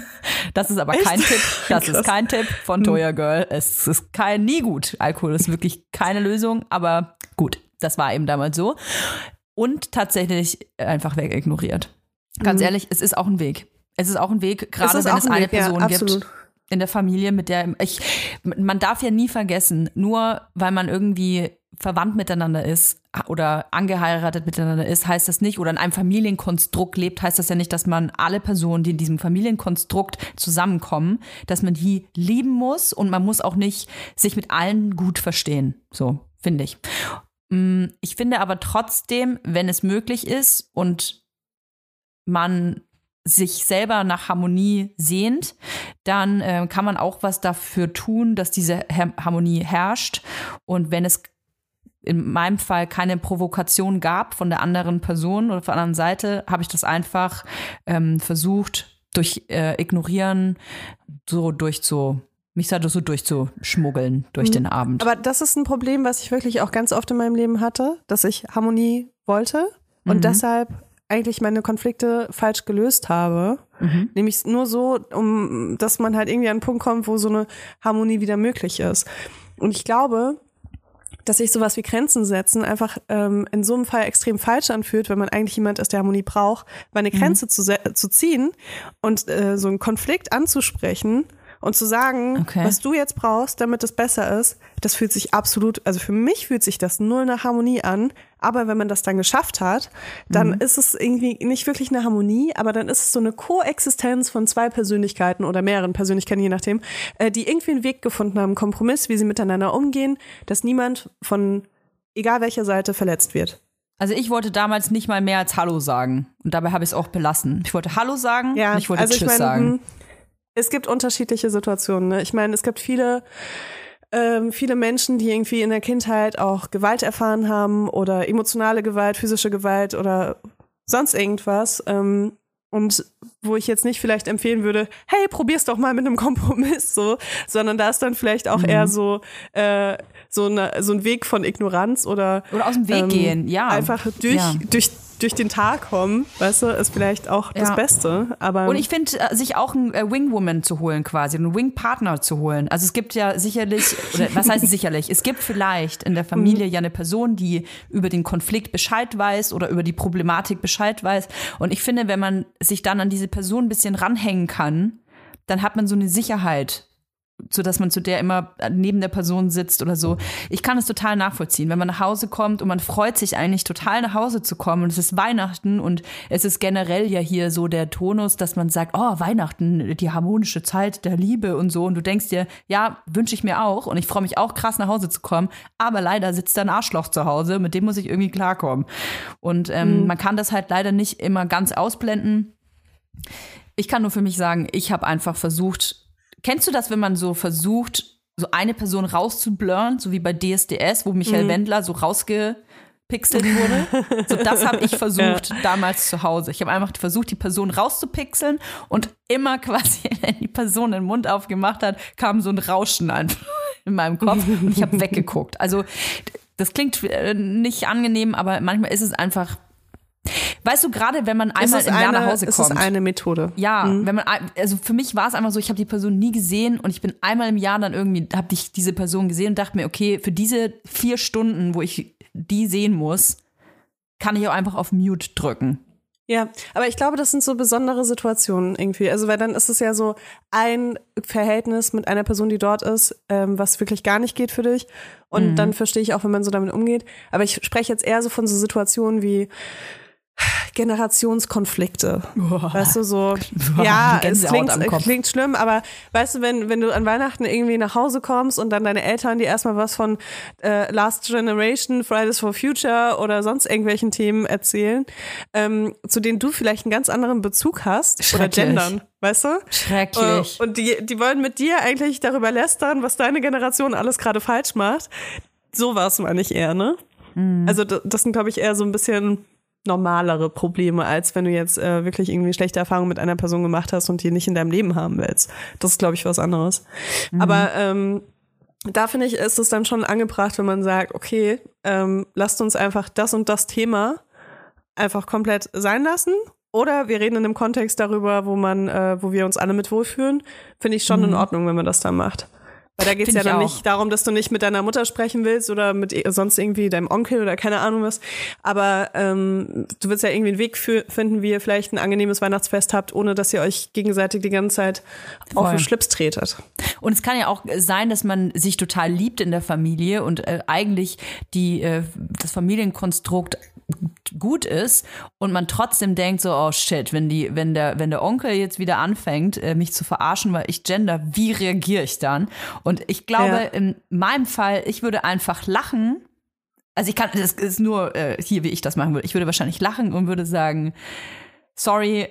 Das ist aber kein Tipp. Das ist Krass. kein Tipp von Toya Girl. Es ist kein, nie gut. Alkohol ist wirklich keine Lösung, aber gut, das war eben damals so. Und tatsächlich einfach wegignoriert. Ganz ehrlich, es ist auch ein Weg. Es ist auch ein Weg, gerade ist wenn es ein eine Weg, ja, Person absolut. gibt in der Familie, mit der ich, man darf ja nie vergessen, nur weil man irgendwie verwandt miteinander ist oder angeheiratet miteinander ist, heißt das nicht, oder in einem Familienkonstrukt lebt, heißt das ja nicht, dass man alle Personen, die in diesem Familienkonstrukt zusammenkommen, dass man die lieben muss und man muss auch nicht sich mit allen gut verstehen. So, finde ich. Mm, Ich finde aber trotzdem, wenn es möglich ist und man sich selber nach Harmonie sehnt, dann äh, kann man auch was dafür tun, dass diese Har- Harmonie herrscht. Und wenn es in meinem Fall keine Provokation gab von der anderen Person oder von der anderen Seite, habe ich das einfach ähm, versucht, durch äh, Ignorieren so durchzu, mich da so durchzuschmuggeln durch den Abend. Aber das ist ein Problem, was ich wirklich auch ganz oft in meinem Leben hatte, dass ich Harmonie wollte und Mhm. deshalb eigentlich meine Konflikte falsch gelöst habe. Mhm. Nämlich nur so, um, dass man halt irgendwie an einen Punkt kommt, wo so eine Harmonie wieder möglich ist. Und ich glaube, dass sich sowas wie Grenzen setzen einfach ähm, in so einem Fall extrem falsch anfühlt, wenn man eigentlich jemand ist, der Harmonie braucht, weil eine Grenze zu, se- zu ziehen und äh, so einen Konflikt anzusprechen und zu sagen, Okay. was du jetzt brauchst, damit es besser ist, das fühlt sich absolut, also für mich fühlt sich das null nach Harmonie an, aber wenn man das dann geschafft hat, dann ist es irgendwie nicht wirklich eine Harmonie, aber dann ist es so eine Koexistenz von zwei Persönlichkeiten oder mehreren Persönlichkeiten, je nachdem, äh, die irgendwie einen Weg gefunden haben, Kompromiss, wie sie miteinander umgehen, dass niemand von egal welcher Seite verletzt wird. Also ich wollte damals nicht mal mehr als Hallo sagen. Und dabei habe ich es auch belassen. Ich wollte Hallo sagen Ja, und ich wollte also Tschüss ich meine, sagen. Es gibt unterschiedliche Situationen. Ne? Ich meine, es gibt viele, ähm, viele Menschen, die irgendwie in der Kindheit auch Gewalt erfahren haben oder emotionale Gewalt, physische Gewalt oder sonst irgendwas. Ähm, und wo ich jetzt nicht vielleicht empfehlen würde, hey, probier's doch mal mit einem Kompromiss so, sondern da ist dann vielleicht auch Mhm. eher so, äh, so, eine, so ein Weg von Ignoranz oder Oder aus dem Weg ähm, gehen, ja. einfach durch, Ja. durch, durch den Tag kommen, weißt du, ist vielleicht auch das Ja. Beste. Aber Und ich finde, äh, sich auch einen äh, Wing-Woman zu holen quasi, einen Wing-Partner zu holen. Also es gibt ja sicherlich, oder was heißt sicherlich, es gibt vielleicht in der Familie ja eine Person, die über den Konflikt Bescheid weiß oder über die Problematik Bescheid weiß. Und ich finde, wenn man sich dann an diese Person ein bisschen ranhängen kann, dann hat man so eine Sicherheit, so dass man zu der immer neben der Person sitzt oder so. Ich kann es total nachvollziehen, wenn man nach Hause kommt und man freut sich eigentlich total nach Hause zu kommen und es ist Weihnachten und es ist generell ja hier so der Tonus, dass man sagt, oh, Weihnachten, die harmonische Zeit der Liebe und so und du denkst dir, ja, wünsche ich mir auch und ich freue mich auch krass nach Hause zu kommen, aber leider sitzt da ein Arschloch zu Hause, mit dem muss ich irgendwie klarkommen. Und ähm, man kann das halt leider nicht immer ganz ausblenden. Ich kann nur für mich sagen, ich habe einfach versucht, kennst du das, wenn man so versucht, so eine Person rauszublurren, so wie bei DSDS, wo Michael Wendler so rausgepixelt wurde? so das habe ich versucht damals zu Hause. Ich habe einfach versucht, die Person rauszupixeln und immer quasi, wenn die Person den Mund aufgemacht hat, kam so ein Rauschen einfach in meinem Kopf und ich habe weggeguckt. Also das klingt äh, nicht angenehm, aber manchmal ist es einfach Weißt du, gerade wenn man einmal im Jahr nach Hause kommt. ist eine Methode. Ja, wenn man, also für mich war es einfach so, ich habe die Person nie gesehen und ich bin einmal im Jahr dann irgendwie, habe ich diese Person gesehen und dachte mir, okay, für diese vier Stunden, wo ich die sehen muss, kann ich auch einfach auf Mute drücken. Ja, aber ich glaube, das sind so besondere Situationen irgendwie. Also, weil dann ist es ja so ein Verhältnis mit einer Person, die dort ist, ähm, was wirklich gar nicht geht für dich. Und dann verstehe ich auch, wenn man so damit umgeht. Aber ich spreche jetzt eher so von so Situationen wie Generationskonflikte. Weißt du, so, ja, es klingt, klingt schlimm, aber weißt du, wenn, wenn du an Weihnachten irgendwie nach Hause kommst und dann deine Eltern dir erstmal was von äh, Last Generation, Fridays for Future oder sonst irgendwelchen Themen erzählen, ähm, zu denen du vielleicht einen ganz anderen Bezug hast oder gendern, weißt du? Schrecklich. Äh, Und die, die wollen mit dir eigentlich darüber lästern, was deine Generation alles gerade falsch macht. So war es, meine ich eher, ne? Mhm. Also das sind, glaube ich, eher so ein bisschen normalere Probleme, als wenn du jetzt äh, wirklich irgendwie schlechte Erfahrungen mit einer Person gemacht hast und die nicht in deinem Leben haben willst. Das ist, glaube ich, was anderes. Aber ähm, da finde ich, ist es dann schon angebracht, wenn man sagt, okay, ähm, lasst uns einfach das und das Thema einfach komplett sein lassen. Oder wir reden in einem Kontext darüber, wo man, äh, wo wir uns alle mit wohlfühlen. Finde ich schon in Ordnung, wenn man das dann macht. Weil da geht es ja dann nicht darum, dass du nicht mit deiner Mutter sprechen willst oder mit sonst irgendwie deinem Onkel oder keine Ahnung was. Aber ähm, du willst ja irgendwie einen Weg für, finden, wie ihr vielleicht ein angenehmes Weihnachtsfest habt, ohne dass ihr euch gegenseitig die ganze Zeit auf Voll. den Schlips tretet. Und es kann ja auch sein, dass man sich total liebt in der Familie und äh, eigentlich die, äh, das Familienkonstrukt gut ist und man trotzdem denkt so, oh shit, wenn die, wenn der, wenn der Onkel jetzt wieder anfängt, äh, mich zu verarschen, weil ich gender, wie reagiere ich dann? Und ich glaube, Ja. in meinem Fall, ich würde einfach lachen. Also ich kann, das ist nur äh, hier, wie ich das machen würde. Ich würde wahrscheinlich lachen und würde sagen, sorry,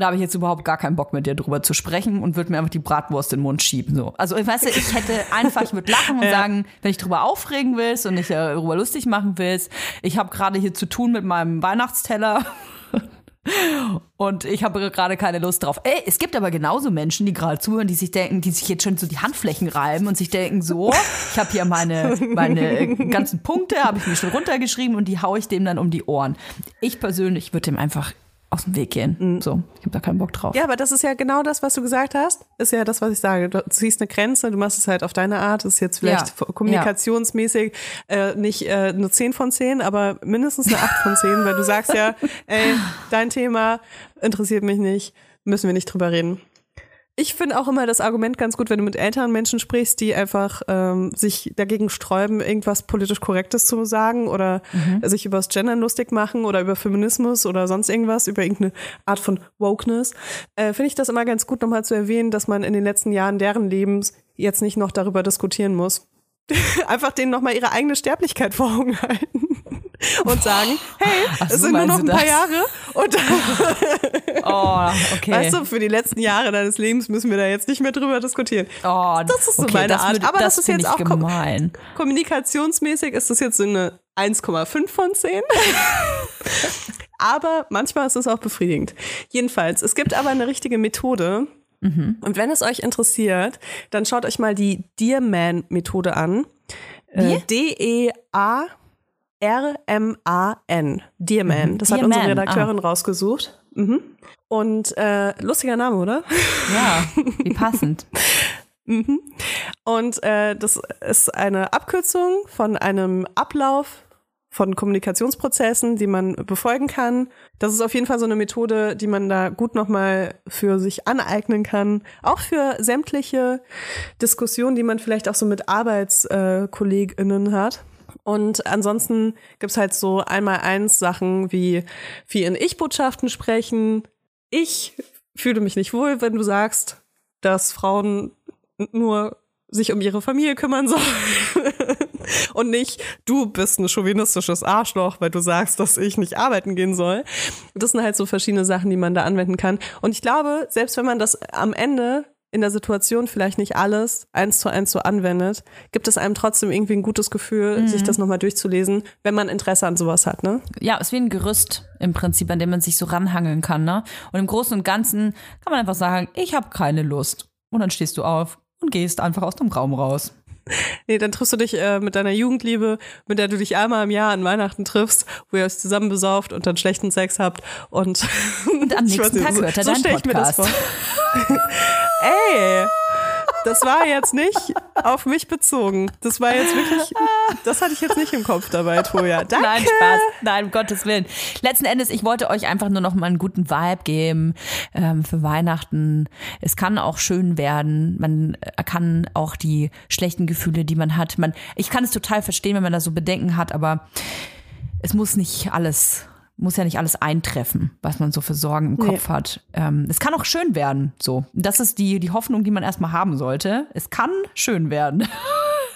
da habe ich jetzt überhaupt gar keinen Bock mit dir drüber zu sprechen und würde mir einfach die Bratwurst in den Mund schieben. So. Also ich weiß, ich hätte einfach, ich würde lachen und sagen, wenn ich drüber aufregen willst und dich äh, darüber lustig machen willst, ich habe gerade hier zu tun mit meinem Weihnachtsteller. Und ich habe gerade keine Lust drauf. Ey, es gibt aber genauso Menschen, die gerade zuhören, die sich denken, die sich jetzt schon so die Handflächen reiben und sich denken, so, ich habe hier meine, meine äh, ganzen Punkte, habe ich mir schon runtergeschrieben und die haue ich dem dann um die Ohren. Ich persönlich würde dem einfach aus dem Weg gehen. So, ich habe da keinen Bock drauf. Ja, aber das ist ja genau das, was du gesagt hast. Ist ja das, was ich sage. Du ziehst eine Grenze, du machst es halt auf deine Art. Das ist jetzt vielleicht Ja. kommunikationsmäßig äh, nicht äh, eine 10 von 10, aber mindestens eine 8 von 10, weil du sagst ja, ey, dein Thema interessiert mich nicht, müssen wir nicht drüber reden. Ich finde auch immer das Argument ganz gut, wenn du mit älteren Menschen sprichst, die einfach ähm, sich dagegen sträuben, irgendwas politisch Korrektes zu sagen oder sich über das Gendern lustig machen oder über Feminismus oder sonst irgendwas, über irgendeine Art von Wokeness. Äh, finde ich das immer ganz gut, nochmal zu erwähnen, dass man in den letzten Jahren deren Lebens jetzt nicht noch darüber diskutieren muss. einfach denen nochmal ihre eigene Sterblichkeit vor Augen halten. Und sagen, hey, es so, sind nur noch ein paar das? Jahre und Oh, okay. Weißt du, für die letzten Jahre deines Lebens müssen wir da jetzt nicht mehr drüber diskutieren. oh, das ist so okay, meine das Art. würde- Aber das ist finde jetzt auch gemein. Kommunikationsmäßig ist das jetzt so eine 1,5 von 10. aber manchmal ist es auch befriedigend. Jedenfalls, es gibt aber eine richtige Methode. Und wenn es euch interessiert, dann schaut euch mal die Dearman-Methode an. Äh, Wie? D-E-A-R-M-A-N. Dearman. Das hat Dear unsere Man, Redakteurin rausgesucht. Mhm. Und äh, lustiger Name, oder? Ja, wie passend. Und äh, das ist eine Abkürzung von einem Ablauf von Kommunikationsprozessen, die man befolgen kann. Das ist auf jeden Fall so eine Methode, die man da gut nochmal für sich aneignen kann. Auch für sämtliche Diskussionen, die man vielleicht auch so mit ArbeitskollegInnen hat. Und ansonsten gibt's halt so einmal eins Sachen wie viel in Ich-Botschaften sprechen. Ich fühle mich nicht wohl, wenn du sagst, dass Frauen nur sich um ihre Familie kümmern sollen. Und nicht, du bist ein chauvinistisches Arschloch, weil du sagst, dass ich nicht arbeiten gehen soll. Das sind halt so verschiedene Sachen, die man da anwenden kann. Und ich glaube, selbst wenn man das am Ende in der Situation vielleicht nicht alles eins zu eins so anwendet, gibt es einem trotzdem irgendwie ein gutes Gefühl, sich das nochmal durchzulesen, wenn man Interesse an sowas hat, ne? Ja, ist wie ein Gerüst im Prinzip, an dem man sich so ranhangeln kann. Ne? Und im Großen und Ganzen kann man einfach sagen, ich habe keine Lust. Und dann stehst du auf und gehst einfach aus dem Raum raus. Nee, dann triffst du dich äh, mit deiner Jugendliebe, mit der du dich einmal im Jahr an Weihnachten triffst, wo ihr euch zusammen besauft und dann schlechten Sex habt und, Und am weiß nächsten Tag so- hört er so deinen stell ich mir das Podcast. Ey, das war jetzt nicht auf mich bezogen. Das war jetzt wirklich, das hatte ich jetzt nicht im Kopf dabei, Toja. Danke. Nein, Spaß. Nein, um Gottes Willen. Letzten Endes, ich wollte euch einfach nur noch mal einen guten Vibe geben ähm, für Weihnachten. Es kann auch schön werden. Man äh, kann auch die schlechten Gefühle, die man hat. Man, ich kann es total verstehen, wenn man da so Bedenken hat, aber es muss nicht alles muss ja nicht alles eintreffen, was man so für Sorgen im Kopf hat. Ähm, es kann auch schön werden, so. Das ist die, die Hoffnung, die man erstmal haben sollte. Es kann schön werden.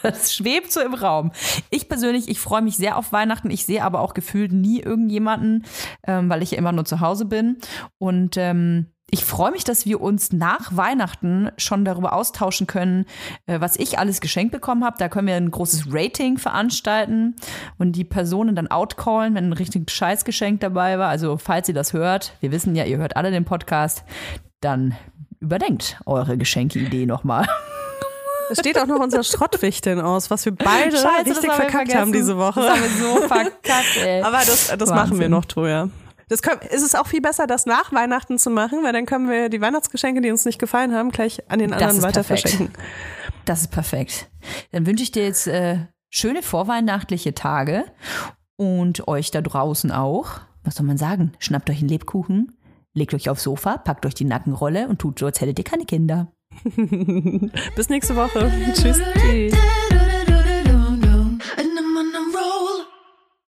Das schwebt so im Raum. Ich persönlich, ich freue mich sehr auf Weihnachten. Ich sehe aber auch gefühlt nie irgendjemanden, ähm, weil ich ja immer nur zu Hause bin. Und ähm, ich freue mich, dass wir uns nach Weihnachten schon darüber austauschen können, äh, was ich alles geschenkt bekommen habe. Da können wir ein großes Rating veranstalten und die Personen dann outcallen, wenn ein richtig Scheißgeschenk dabei war. Also falls ihr das hört, wir wissen ja, ihr hört alle den Podcast, dann überdenkt eure Geschenkeidee nochmal. Es steht auch noch unser Schrottwichteln aus, was wir beide richtig haben wir verkackt haben vergessen. diese Woche. Das haben wir so verkackt, ey. Aber das, das Wahnsinn. machen wir noch, Toja. Das können, ist es auch viel besser, das nach Weihnachten zu machen, weil dann können wir die Weihnachtsgeschenke, die uns nicht gefallen haben, gleich an den anderen weiter perfekt. verschenken. Das ist perfekt. Dann wünsche ich dir jetzt äh, schöne vorweihnachtliche Tage und euch da draußen auch. Was soll man sagen? Schnappt euch einen Lebkuchen, legt euch aufs Sofa, packt euch die Nackenrolle und tut so, als hättet ihr keine Kinder. Bis nächste Woche. Tschüss. And